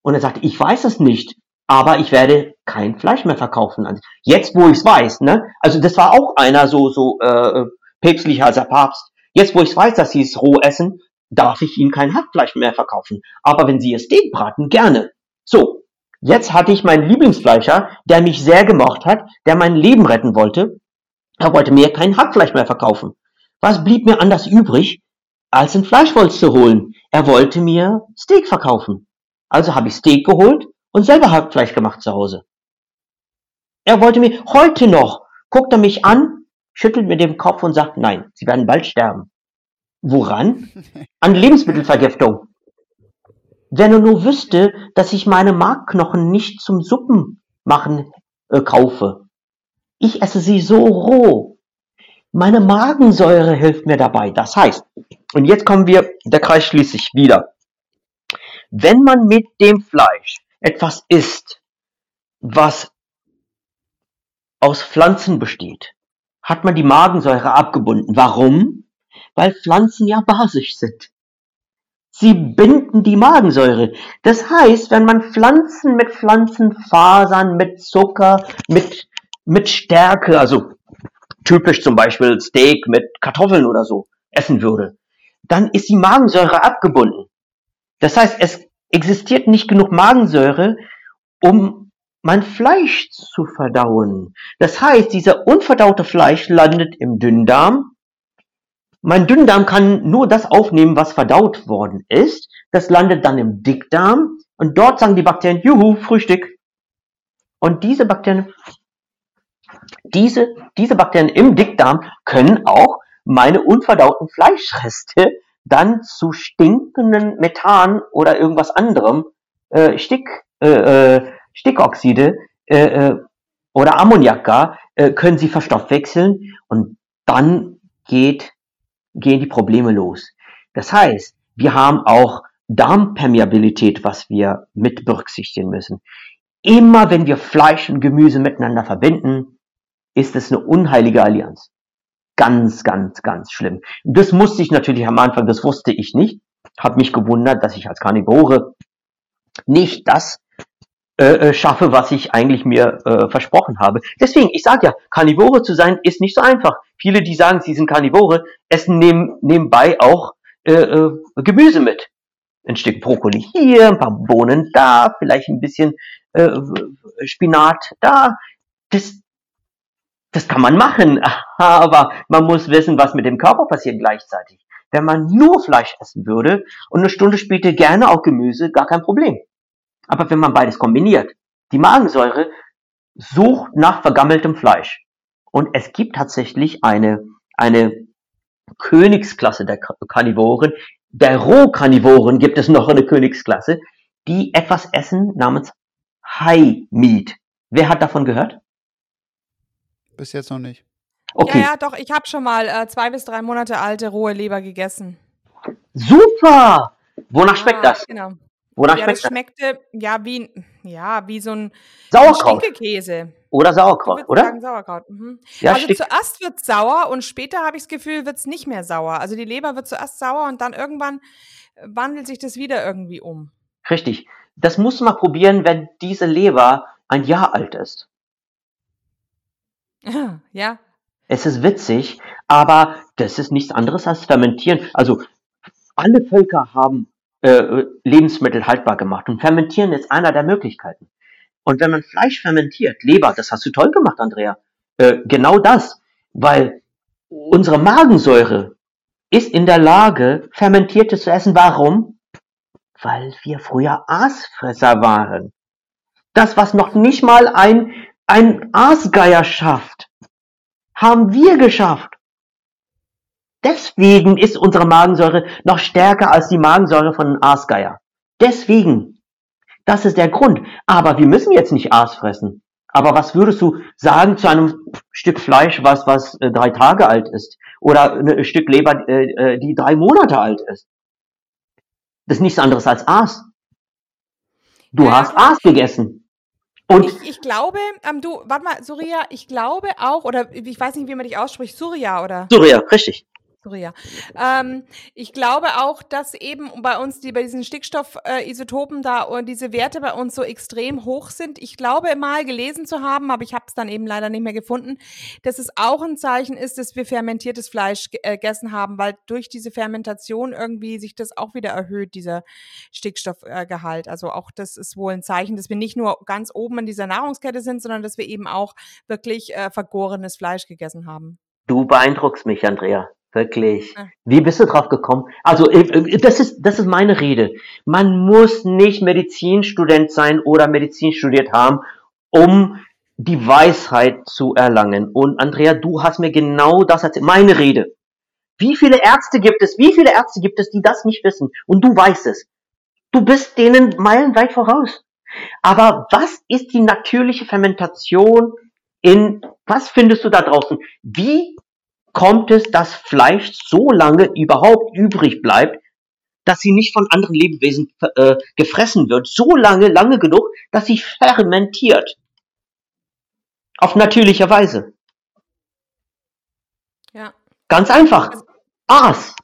Und er sagte, ich weiß es nicht, aber ich werde kein Fleisch mehr verkaufen. Jetzt, wo ich es weiß, ne? Also das war auch einer so so äh, päpstlicher als der Papst. Jetzt, wo ich weiß, dass sie es roh essen, darf ich ihnen kein Hackfleisch mehr verkaufen. Aber wenn sie es Steak braten, gerne. So, jetzt hatte ich meinen Lieblingsfleischer, der mich sehr gemocht hat, der mein Leben retten wollte. Er wollte mir kein Hackfleisch mehr verkaufen. Was blieb mir anders übrig, als ein Fleischwolz zu holen? Er wollte mir Steak verkaufen. Also habe ich Steak geholt und selber Hackfleisch gemacht zu Hause. Er wollte mir heute noch, guckt er mich an, schüttelt mir den Kopf und sagt, nein, Sie werden bald sterben. Woran? An Lebensmittelvergiftung. Wenn er nur wüsste, dass ich meine Markknochen nicht zum Suppen machen äh, kaufe. Ich esse sie so roh. Meine Magensäure hilft mir dabei. Das heißt, und jetzt kommen wir, der Kreis schließt sich wieder. Wenn man mit dem Fleisch etwas isst, was aus Pflanzen besteht, hat man die Magensäure abgebunden. Warum? Weil Pflanzen ja basisch sind. Sie binden die Magensäure. Das heißt, wenn man Pflanzen mit Pflanzenfasern, mit Zucker, mit, mit Stärke, also typisch zum Beispiel Steak mit Kartoffeln oder so, essen würde, dann ist die Magensäure abgebunden. Das heißt, es existiert nicht genug Magensäure, um mein Fleisch zu verdauen. Das heißt, dieser unverdaute Fleisch landet im Dünndarm. Mein Dünndarm kann nur das aufnehmen, was verdaut worden ist. Das landet dann im Dickdarm und dort sagen die Bakterien, juhu, Frühstück. Und diese Bakterien, diese, diese Bakterien im Dickdarm können auch meine unverdauten Fleischreste dann zu stinkenden Methan oder irgendwas anderem, äh, Stick, äh, äh, Stickoxide äh, äh, oder Ammoniak gar, äh, können sie verstoffwechseln und dann geht, gehen die Probleme los. Das heißt, wir haben auch Darmpermeabilität, was wir mit berücksichtigen müssen. Immer wenn wir Fleisch und Gemüse miteinander verbinden, ist es eine unheilige Allianz ganz, ganz, ganz schlimm. Das musste ich natürlich am Anfang, das wusste ich nicht. Habe mich gewundert, dass ich als Karnivore nicht das äh, äh, schaffe, was ich eigentlich mir äh, versprochen habe. Deswegen, ich sage ja, Karnivore zu sein ist nicht so einfach. Viele, die sagen, sie sind Karnivore, essen neben, nebenbei auch äh, äh, Gemüse mit. Ein Stück Brokkoli hier, ein paar Bohnen da, vielleicht ein bisschen äh, Spinat da. Das, das kann man machen, aber man muss wissen, was mit dem Körper passiert gleichzeitig. Wenn man nur Fleisch essen würde und eine Stunde später gerne auch Gemüse, gar kein Problem. Aber wenn man beides kombiniert, die Magensäure sucht nach vergammeltem Fleisch. Und es gibt tatsächlich eine, eine Königsklasse der Karnivoren. Der Rohkarnivoren gibt es noch eine Königsklasse, die etwas essen namens High Meat. Wer hat davon gehört? Bis jetzt noch nicht. Okay. Ja, ja, doch, ich habe schon mal äh, zwei bis drei Monate alte rohe Leber gegessen. Super! Wonach schmeckt Ah, das? Genau. Wonach Ja, das schmeckt das? schmeckte ja wie, ja, wie so ein Sauerkraut Stinkekäse. oder Sauerkraut, oder? sagen Sauerkraut. Mhm. Ja, also zuerst wird sauer und später habe ich das Gefühl, wird es nicht mehr sauer. Also die Leber wird zuerst sauer und dann irgendwann äh, wandelt sich das wieder irgendwie um. Richtig. Das musst du mal probieren, wenn diese Leber ein Jahr alt ist. ja, Es ist witzig, aber das ist nichts anderes als fermentieren. Also alle Völker haben äh, Lebensmittel haltbar gemacht und fermentieren ist einer der Möglichkeiten. Und wenn man Fleisch fermentiert, Leber, das hast du toll gemacht, Andrea. Äh, genau das, weil unsere Magensäure ist in der Lage, Fermentiertes zu essen. Warum? Weil wir früher Aasfresser waren. Das, was noch nicht mal ein, ein Aasgeier schafft, haben wir geschafft. Deswegen ist unsere Magensäure noch stärker als die Magensäure von Aasgeier. Deswegen, das ist der Grund. Aber wir müssen jetzt nicht Aas fressen. Aber was würdest du sagen zu einem Stück Fleisch, was, was äh, drei Tage alt ist? Oder ein Stück Leber, äh, äh, die drei Monate alt ist? Das ist nichts anderes als Aas. Du Ja, hast. Aas gegessen. Und Ich, ich glaube, ähm, du, warte mal, Surya, ich glaube auch, oder ich weiß nicht, wie man dich ausspricht, Surya oder Surya, richtig. Surya. Ähm, ich glaube auch, dass eben bei uns die bei diesen Stickstoffisotopen da und diese Werte bei uns so extrem hoch sind. Ich glaube mal gelesen zu haben, aber ich habe es dann eben leider nicht mehr gefunden, dass es auch ein Zeichen ist, dass wir fermentiertes Fleisch äh, gegessen haben, weil durch diese Fermentation irgendwie sich das auch wieder erhöht, dieser Stickstoffgehalt. Äh, also auch das ist wohl ein Zeichen, dass wir nicht nur ganz oben in dieser Nahrungskette sind, sondern dass wir eben auch wirklich äh, vergorenes Fleisch gegessen haben. Du beeindruckst mich, Andrea. Wirklich. Wie bist du drauf gekommen? Also, äh, äh, das ist, das ist meine Rede. Man muss nicht Medizinstudent sein oder Medizin studiert haben, um die Weisheit zu erlangen. Und Andrea, du hast mir genau das erzählt. Meine Rede. Wie viele Ärzte gibt es? Wie viele Ärzte gibt es, die das nicht wissen? Und du weißt es. Du bist denen meilenweit voraus. Aber was ist die natürliche Fermentation in, was findest du da draußen? Wie kommt es, dass Fleisch so lange überhaupt übrig bleibt, dass sie nicht von anderen Lebewesen äh, gefressen wird, so lange, lange genug, dass sie fermentiert. Auf natürliche Weise. Ja. Ganz einfach. Aas.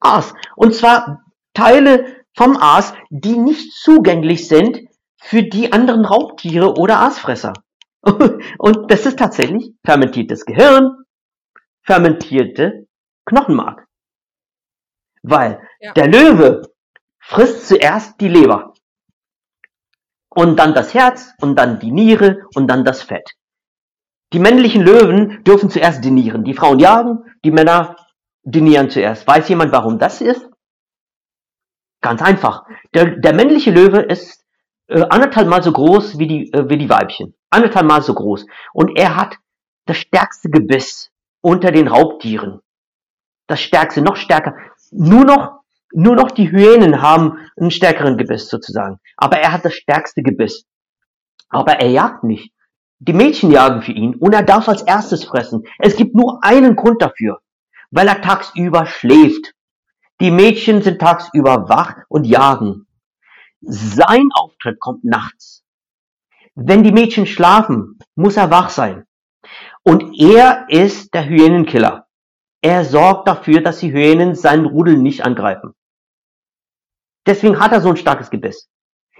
Aas. Und zwar Teile vom Aas, die nicht zugänglich sind für die anderen Raubtiere oder Aasfresser. Und das ist tatsächlich fermentiertes Gehirn, fermentierte Knochenmark. Weil Ja. der Löwe frisst zuerst die Leber und dann das Herz und dann die Niere und dann das Fett. Die männlichen Löwen dürfen zuerst dinieren. Die Frauen jagen, die Männer dinieren zuerst. Weiß jemand, warum das ist? Ganz einfach. Der, der männliche Löwe ist äh, anderthalb Mal so groß wie die, äh, wie die Weibchen. Anderthalb Mal so groß. Und er hat das stärkste Gebiss unter den Raubtieren. Das stärkste, noch stärker. Nur noch, nur noch die Hyänen haben einen stärkeren Gebiss sozusagen. Aber er hat das stärkste Gebiss. Aber er jagt nicht. Die Mädchen jagen für ihn und er darf als erstes fressen. Es gibt nur einen Grund dafür. Weil er tagsüber schläft. Die Mädchen sind tagsüber wach und jagen. Sein Auftritt kommt nachts. Wenn die Mädchen schlafen, muss er wach sein. Und er ist der Hyänenkiller. Er sorgt dafür, dass die Hyänen seinen Rudel nicht angreifen. Deswegen hat er so ein starkes Gebiss.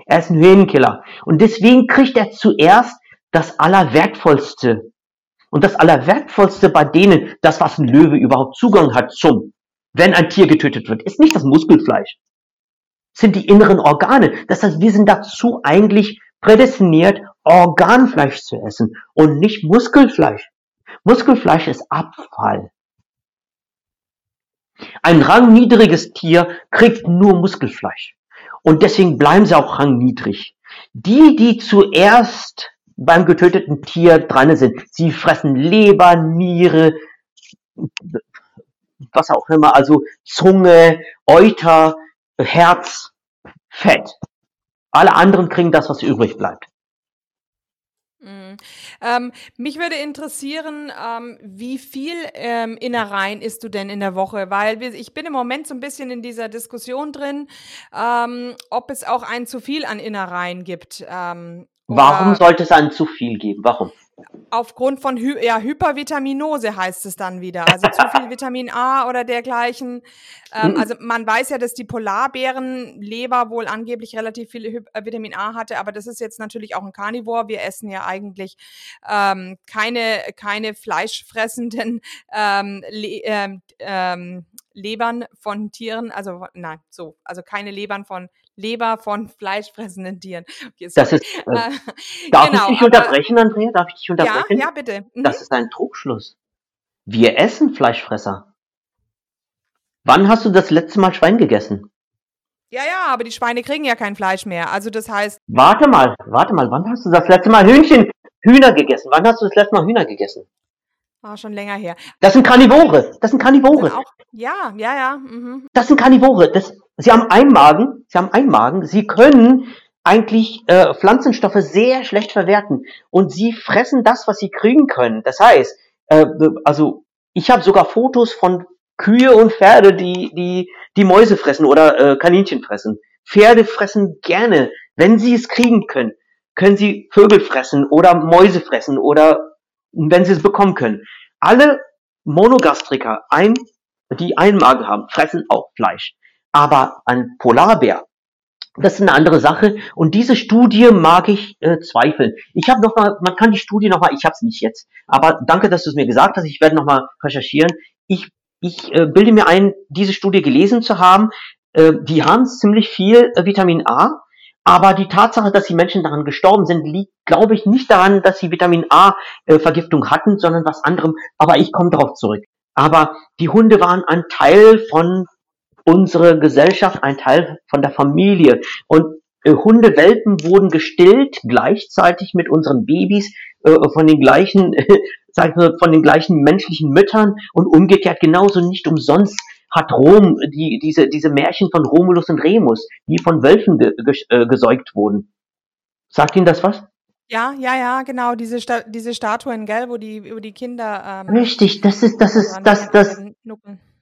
Er ist ein Hyänenkiller. Und deswegen kriegt er zuerst das Allerwertvollste. Und das Allerwertvollste bei denen, das was ein Löwe überhaupt Zugang hat zum, wenn ein Tier getötet wird, ist nicht das Muskelfleisch. Sind die inneren Organe. Das heißt, wir sind dazu eigentlich prädestiniert, Organfleisch zu essen und nicht Muskelfleisch. Muskelfleisch ist Abfall. Ein rangniedriges Tier kriegt nur Muskelfleisch. Und deswegen bleiben sie auch rangniedrig. Die, die zuerst beim getöteten Tier dran sind, sie fressen Leber, Niere, was auch immer, also Zunge, Euter, Herz, Fett. Alle anderen kriegen das, was übrig bleibt. Ähm, mich würde interessieren, ähm, wie viel ähm, Innereien isst du denn in der Woche? Weil wir, ich bin im Moment so ein bisschen in dieser Diskussion drin, ähm, ob es auch ein zu viel an Innereien gibt. Ähm, Warum sollte es einen zu viel geben? Warum? Aufgrund von Hy ja, Hypervitaminose heißt es dann wieder. Also zu viel Vitamin A oder dergleichen. Ähm, Mhm. also man weiß ja, dass die Polarbärenleber wohl angeblich relativ viel Hy äh, Vitamin A hatte, aber das ist jetzt natürlich auch ein Carnivore. Wir essen ja eigentlich ähm, keine, keine fleischfressenden ähm, Le ähm, ähm, Lebern von Tieren, also nein, so, also keine Lebern von Leber von fleischfressenden Tieren. Okay, Das ist, äh, Äh, darf genau, ich dich aber- unterbrechen, Andrea? Darf ich dich Ja, unterbrechen? ja, bitte. Mhm. Das ist ein Trugschluss. Wir essen Fleischfresser. Wann hast du das letzte Mal Schwein gegessen? Ja, ja, aber die Schweine kriegen ja kein Fleisch mehr. Also das heißt, Warte mal, warte mal, wann hast du das letzte Mal Hühnchen, Hühner gegessen? Wann hast du das letzte Mal Hühner gegessen? ah, schon länger her. Das sind Karnivore. Das sind Sind Karnivore. auch, ja, ja, ja. Mhm. Das sind Karnivore. Das, sie haben einen Magen, Sie haben einen Magen. Sie können eigentlich äh, Pflanzenstoffe sehr schlecht verwerten und sie fressen das, was sie kriegen können. Das heißt, äh, also ich habe sogar Fotos von Kühe und Pferde, die die die Mäuse fressen oder äh, Kaninchen fressen. Pferde fressen gerne, wenn sie es kriegen können, können sie Vögel fressen oder Mäuse fressen oder wenn sie es bekommen können. Alle Monogastriker, ein, die einen Magen haben, fressen auch Fleisch. Aber ein Polarbär, das ist eine andere Sache. Und diese Studie mag ich äh, zweifeln. Ich habe noch mal, man kann die Studie noch mal, ich habe es nicht jetzt, aber danke, dass du es mir gesagt hast. Ich werde noch mal recherchieren. Ich, ich äh, bilde mir ein, diese Studie gelesen zu haben. Äh, die haben ziemlich viel äh, Vitamin A, aber die Tatsache, dass die Menschen daran gestorben sind, liegt, glaube ich, nicht daran, dass sie Vitamin A-Vergiftung äh, hatten, sondern was anderem. Aber ich komme darauf zurück. Aber die Hunde waren ein Teil von unserer Gesellschaft, ein Teil von der Familie. Und äh, Hundewelpen wurden gestillt gleichzeitig mit unseren Babys äh, von den gleichen, äh, sag ich mal, von den gleichen menschlichen Müttern und umgekehrt genauso nicht umsonst hat Rom die, diese, diese Märchen von Romulus und Remus, die von Wölfen ge, ge, äh, gesäugt wurden. Sagt Ihnen das was? Ja, ja, ja, genau, diese, Sta diese Statuen, gell, wo die, wo die Kinder. Ähm, Richtig, das ist, das ist, das, das, mhm.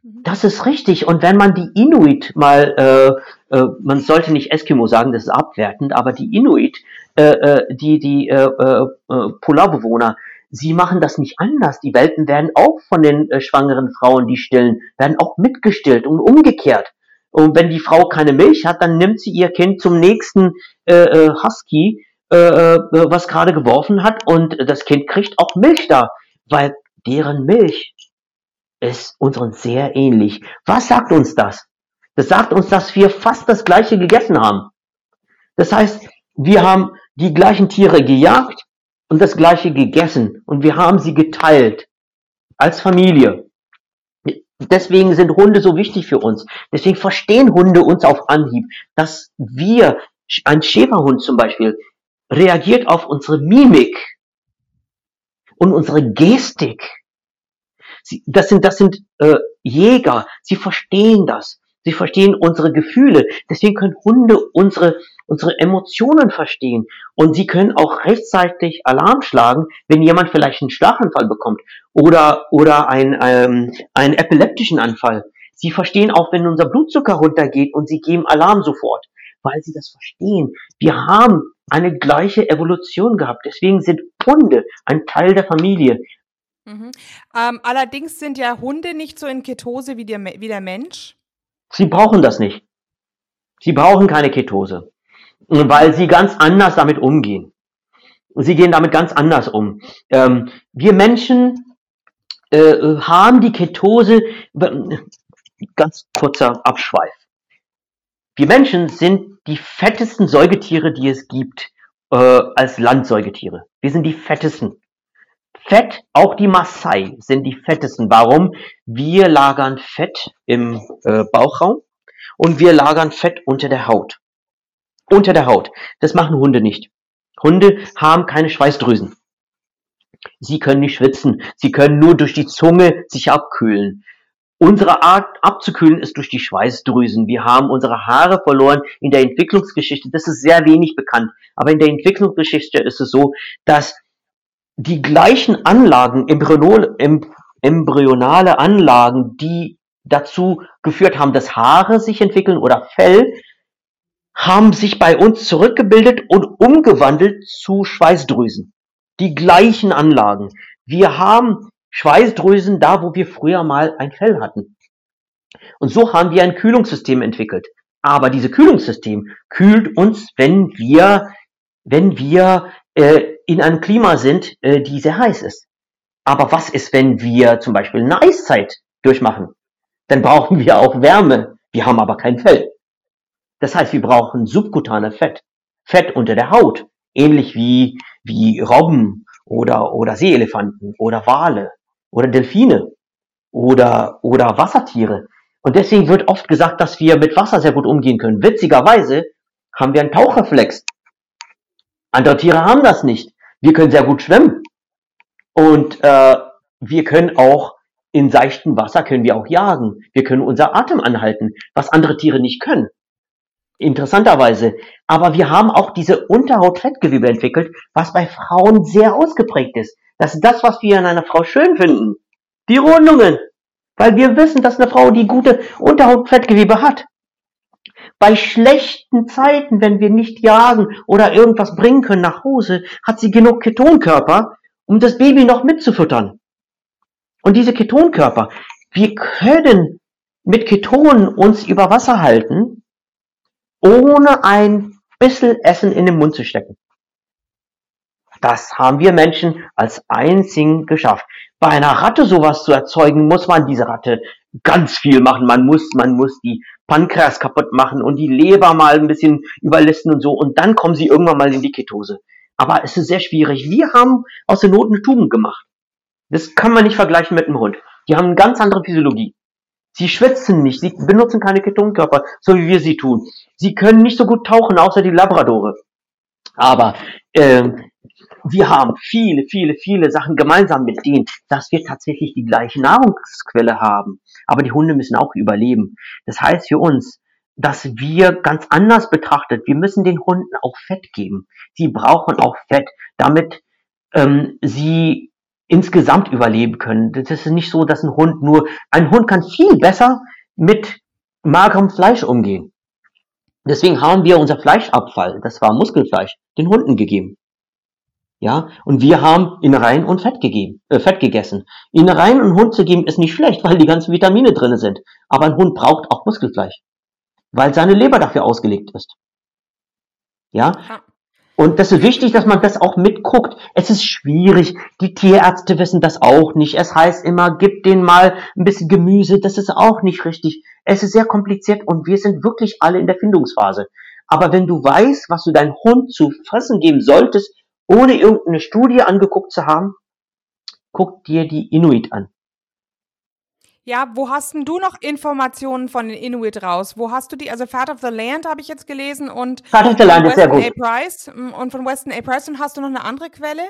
Das ist richtig. Und wenn man die Inuit mal, äh, äh, man sollte nicht Eskimo sagen, das ist abwertend, aber die Inuit, äh, äh die, die äh, äh, äh, Polarbewohner, sie machen das nicht anders. Die Welpen werden auch von den äh, schwangeren Frauen, die stillen, werden auch mitgestillt und umgekehrt. Und wenn die Frau keine Milch hat, dann nimmt sie ihr Kind zum nächsten äh, äh, Husky, äh, was gerade geworfen hat, und das Kind kriegt auch Milch da, weil deren Milch ist unseren sehr ähnlich. Was sagt uns das? Das sagt uns, dass wir fast das gleiche gegessen haben. Das heißt, wir haben die gleichen Tiere gejagt, und das gleiche gegessen und wir haben sie geteilt als Familie. Deswegen sind Hunde so wichtig für uns. Deswegen verstehen Hunde uns auf Anhieb, dass wir, ein Schäferhund zum Beispiel, reagiert auf unsere Mimik und unsere Gestik. Sie, das sind, das sind äh, Jäger. Sie verstehen das. Sie verstehen unsere Gefühle. Deswegen können Hunde unsere, unsere Emotionen verstehen. Und sie können auch rechtzeitig Alarm schlagen, wenn jemand vielleicht einen Schlaganfall bekommt oder, oder ein, ähm, einen epileptischen Anfall. Sie verstehen auch, wenn unser Blutzucker runtergeht und sie geben Alarm sofort, weil sie das verstehen. Wir haben eine gleiche Evolution gehabt. Deswegen sind Hunde ein Teil der Familie. Mhm. Ähm, allerdings sind ja Hunde nicht so in Ketose wie der, wie der Mensch. Sie brauchen das nicht. Sie brauchen keine Ketose, weil sie ganz anders damit umgehen. Sie gehen damit ganz anders um. Ähm, wir Menschen äh, haben die Ketose, ganz kurzer Abschweif. Wir Menschen sind die fettesten Säugetiere, die es gibt, äh, als Landsäugetiere. Wir sind die fettesten. Fett, auch die Maasai sind die fettesten. Warum? Wir lagern Fett im äh, Bauchraum und wir lagern Fett unter der Haut. Unter der Haut. Das machen Hunde nicht. Hunde haben keine Schweißdrüsen. Sie können nicht schwitzen. Sie können nur durch die Zunge sich abkühlen. Unsere Art abzukühlen ist durch die Schweißdrüsen. Wir haben unsere Haare verloren in der Entwicklungsgeschichte. Das ist sehr wenig bekannt. Aber in der Entwicklungsgeschichte ist es so, dass die gleichen Anlagen, embryonale Anlagen, die dazu geführt haben, dass Haare sich entwickeln oder Fell, haben sich bei uns zurückgebildet und umgewandelt zu Schweißdrüsen. Die gleichen Anlagen. Wir haben Schweißdrüsen da, wo wir früher mal ein Fell hatten. Und so haben wir ein Kühlungssystem entwickelt. Aber dieses Kühlungssystem kühlt uns, wenn wir, wenn wir äh, in einem Klima sind, äh, die sehr heiß ist. Aber was ist, wenn wir zum Beispiel eine Eiszeit durchmachen? Dann brauchen wir auch Wärme. Wir haben aber kein Fell. Das heißt, wir brauchen subkutane Fett. Fett unter der Haut. Ähnlich wie, wie Robben oder, oder Seeelefanten oder Wale oder Delfine oder, oder Wassertiere. Und deswegen wird oft gesagt, dass wir mit Wasser sehr gut umgehen können. Witzigerweise haben wir einen Tauchreflex. Andere Tiere haben das nicht. Wir können sehr gut schwimmen. Und äh, wir können auch in seichtem Wasser können wir auch jagen. Wir können unser Atem anhalten, was andere Tiere nicht können. interessanterweise. Aber wir haben auch diese Unterhautfettgewebe entwickelt, was bei Frauen sehr ausgeprägt ist. Das ist das, was wir an einer Frau schön finden. Die Rundungen. Weil wir wissen, dass eine Frau die gute Unterhautfettgewebe hat. Bei schlechten Zeiten, wenn wir nicht jagen oder irgendwas bringen können nach Hause, hat sie genug Ketonkörper, um das Baby noch mitzufüttern. Und diese Ketonkörper, wir können mit Ketonen uns über Wasser halten, ohne ein bisschen Essen in den Mund zu stecken. Das haben wir Menschen als einzigen geschafft. Bei einer Ratte sowas zu erzeugen, muss man diese Ratte ganz viel machen. Man muss, man muss die Pankreas kaputt machen und die Leber mal ein bisschen überlisten und so. Und dann kommen sie irgendwann mal in die Ketose. Aber es ist sehr schwierig. Wir haben aus der Not eine Tugend gemacht. Das kann man nicht vergleichen mit einem Hund. Die haben eine ganz andere Physiologie. Sie schwitzen nicht, sie benutzen keine Ketonkörper, so wie wir sie tun. Sie können nicht so gut tauchen, außer die Labradore. Aber ähm, wir haben viele, viele, viele Sachen gemeinsam mit denen, dass wir tatsächlich die gleiche Nahrungsquelle haben. Aber die Hunde müssen auch überleben. Das heißt für uns, dass wir ganz anders betrachtet, wir müssen den Hunden auch Fett geben. Sie brauchen auch Fett, damit ähm, sie insgesamt überleben können. Das ist nicht so, dass ein Hund nur, ein Hund kann viel besser mit magerem Fleisch umgehen. Deswegen haben wir unser Fleischabfall, das war Muskelfleisch, den Hunden gegeben. Ja, und wir haben Innereien und Fett gegeben, äh, Fett gegessen. Innereien und Hund zu geben ist nicht schlecht, weil die ganzen Vitamine drinne sind. Aber ein Hund braucht auch Muskelfleisch, weil seine Leber dafür ausgelegt ist. Ja, und das ist wichtig, dass man das auch mitguckt. Es ist schwierig. Die Tierärzte wissen das auch nicht. Es heißt immer, gib denen mal ein bisschen Gemüse. Das ist auch nicht richtig. Es ist sehr kompliziert und wir sind wirklich alle in der Findungsphase. Aber wenn du weißt, was du deinem Hund zu fressen geben solltest, ohne irgendeine Studie angeguckt zu haben, guck dir die Inuit an. Ja, wo hast denn du noch Informationen von den Inuit raus? Wo hast du die? Also Fat of the Land habe ich jetzt gelesen und Fat of the Land ist sehr Weston gut. A. Price mm, und von Weston A. Price und hast du noch eine andere Quelle?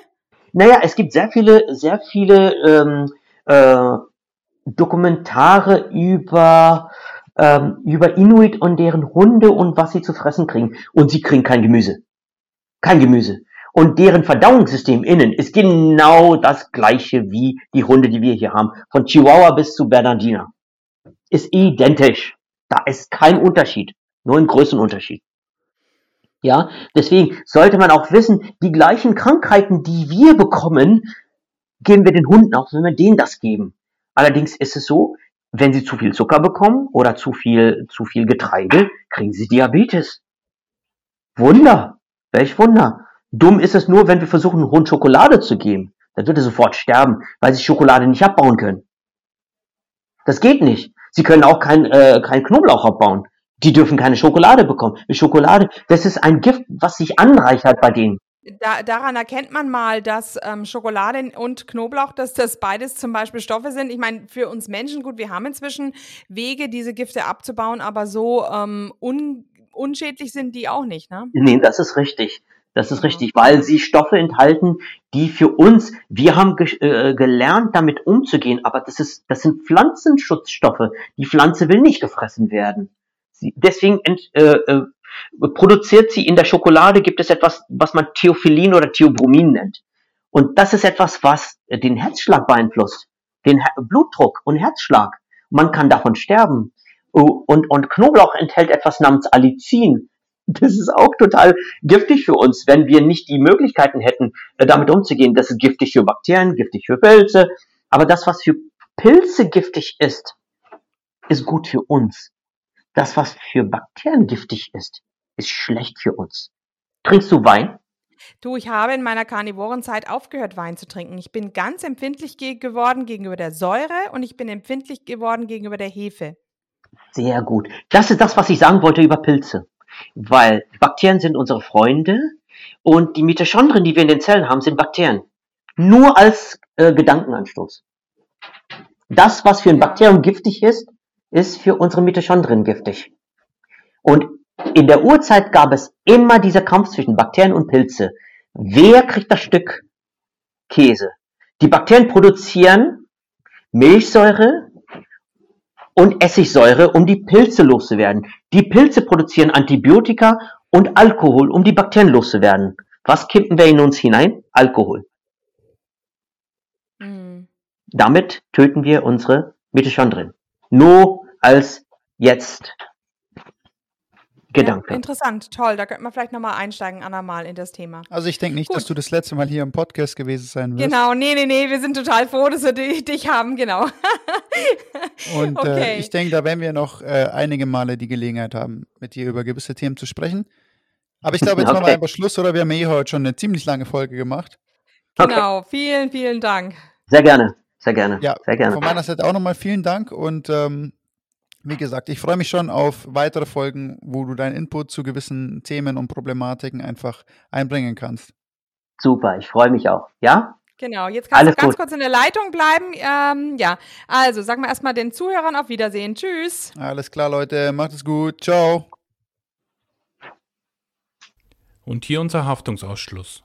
Naja, es gibt sehr viele, sehr viele ähm, äh, Dokumentare über, ähm, über Inuit und deren Hunde und was sie zu fressen kriegen. Und sie kriegen kein Gemüse. Kein Gemüse. Und deren Verdauungssystem innen ist genau das gleiche wie die Hunde, die wir hier haben. Von Chihuahua bis zu Bernardiner. Ist identisch. Da ist kein Unterschied. Nur ein Größenunterschied. Ja, deswegen sollte man auch wissen, die gleichen Krankheiten, die wir bekommen, geben wir den Hunden auch, wenn wir denen das geben. Allerdings ist es so, wenn sie zu viel Zucker bekommen oder zu viel, zu viel Getreide, kriegen sie Diabetes. Wunder. Welch Wunder. Dumm ist es nur, wenn wir versuchen, Hund Schokolade zu geben. Dann wird er sofort sterben, weil sie Schokolade nicht abbauen können. Das geht nicht. Sie können auch kein, äh, kein Knoblauch abbauen. Die dürfen keine Schokolade bekommen. Schokolade, das ist ein Gift, was sich anreichert bei denen. Da, daran erkennt man mal, dass ähm, Schokolade und Knoblauch, dass das beides zum Beispiel Stoffe sind. Ich meine, für uns Menschen, gut, wir haben inzwischen Wege, diese Gifte abzubauen, aber so ähm, un, unschädlich sind die auch nicht, ne? Nee, das ist richtig. Das ist richtig, weil sie Stoffe enthalten, die für uns, wir haben ge äh, gelernt, damit umzugehen, aber das ist, das sind Pflanzenschutzstoffe. Die Pflanze will nicht gefressen werden. Sie, deswegen ent, äh, äh, produziert sie in der Schokolade, gibt es etwas, was man Theophyllin oder Theobromin nennt. Und das ist etwas, was den Herzschlag beeinflusst, den Her Blutdruck und Herzschlag. Man kann davon sterben. Und, und Knoblauch enthält etwas namens Allicin. Das ist auch total giftig für uns, wenn wir nicht die Möglichkeiten hätten, äh, damit umzugehen. Das ist giftig für Bakterien, giftig für Pilze. Aber das, was für Pilze giftig ist, ist gut für uns. Das, was für Bakterien giftig ist, ist schlecht für uns. Trinkst du Wein? Du, ich habe in meiner Karnivorenzeit aufgehört, Wein zu trinken. Ich bin ganz empfindlich ge geworden gegenüber der Säure und ich bin empfindlich geworden gegenüber der Hefe. Sehr gut. Das ist das, was ich sagen wollte über Pilze. Weil Bakterien sind unsere Freunde und die Mitochondrien, die wir in den Zellen haben, sind Bakterien. Nur als äh, Gedankenanstoß. Das, was für ein. Bakterium giftig ist, ist für unsere Mitochondrien giftig. Und in der Urzeit gab es immer dieser Kampf zwischen Bakterien und Pilze. Wer kriegt das Stück Käse? Die Bakterien produzieren Milchsäure und Essigsäure, um die Pilze loszuwerden. Die Pilze produzieren Antibiotika und Alkohol, um die Bakterien loszuwerden. Was kippen wir in uns hinein? Alkohol. Mhm. Damit töten wir unsere Mitochondrien. Nur als jetzt Gedanke. Ja, interessant, toll. Da könnte man vielleicht nochmal einsteigen, andermal in das Thema. Also ich denke nicht, Gut. dass du das letzte Mal hier im Podcast gewesen sein wirst. Genau, nee, nee, nee, wir sind total froh, dass wir di- dich haben, genau. Und äh, Okay. ich denke, da werden wir noch äh, einige Male die Gelegenheit haben, mit dir über gewisse Themen zu sprechen. Aber ich glaube, jetzt machen wir Okay. einfach Schluss, oder? Wir haben eh heute schon eine ziemlich lange Folge gemacht. Okay. Genau, vielen, vielen Dank. Sehr gerne, sehr gerne, Ja, sehr gerne. Von meiner Seite auch nochmal vielen Dank und ähm, wie gesagt, ich freue mich schon auf weitere Folgen, wo du deinen Input zu gewissen Themen und Problematiken einfach einbringen kannst. Super, ich freue mich auch. Ja? Genau, jetzt kannst Alles du ganz gut. kurz in der Leitung bleiben. Ähm, ja, also sagen wir erstmal den Zuhörern auf Wiedersehen. Tschüss. Alles klar, Leute, macht es gut. Ciao. Und hier unser Haftungsausschluss.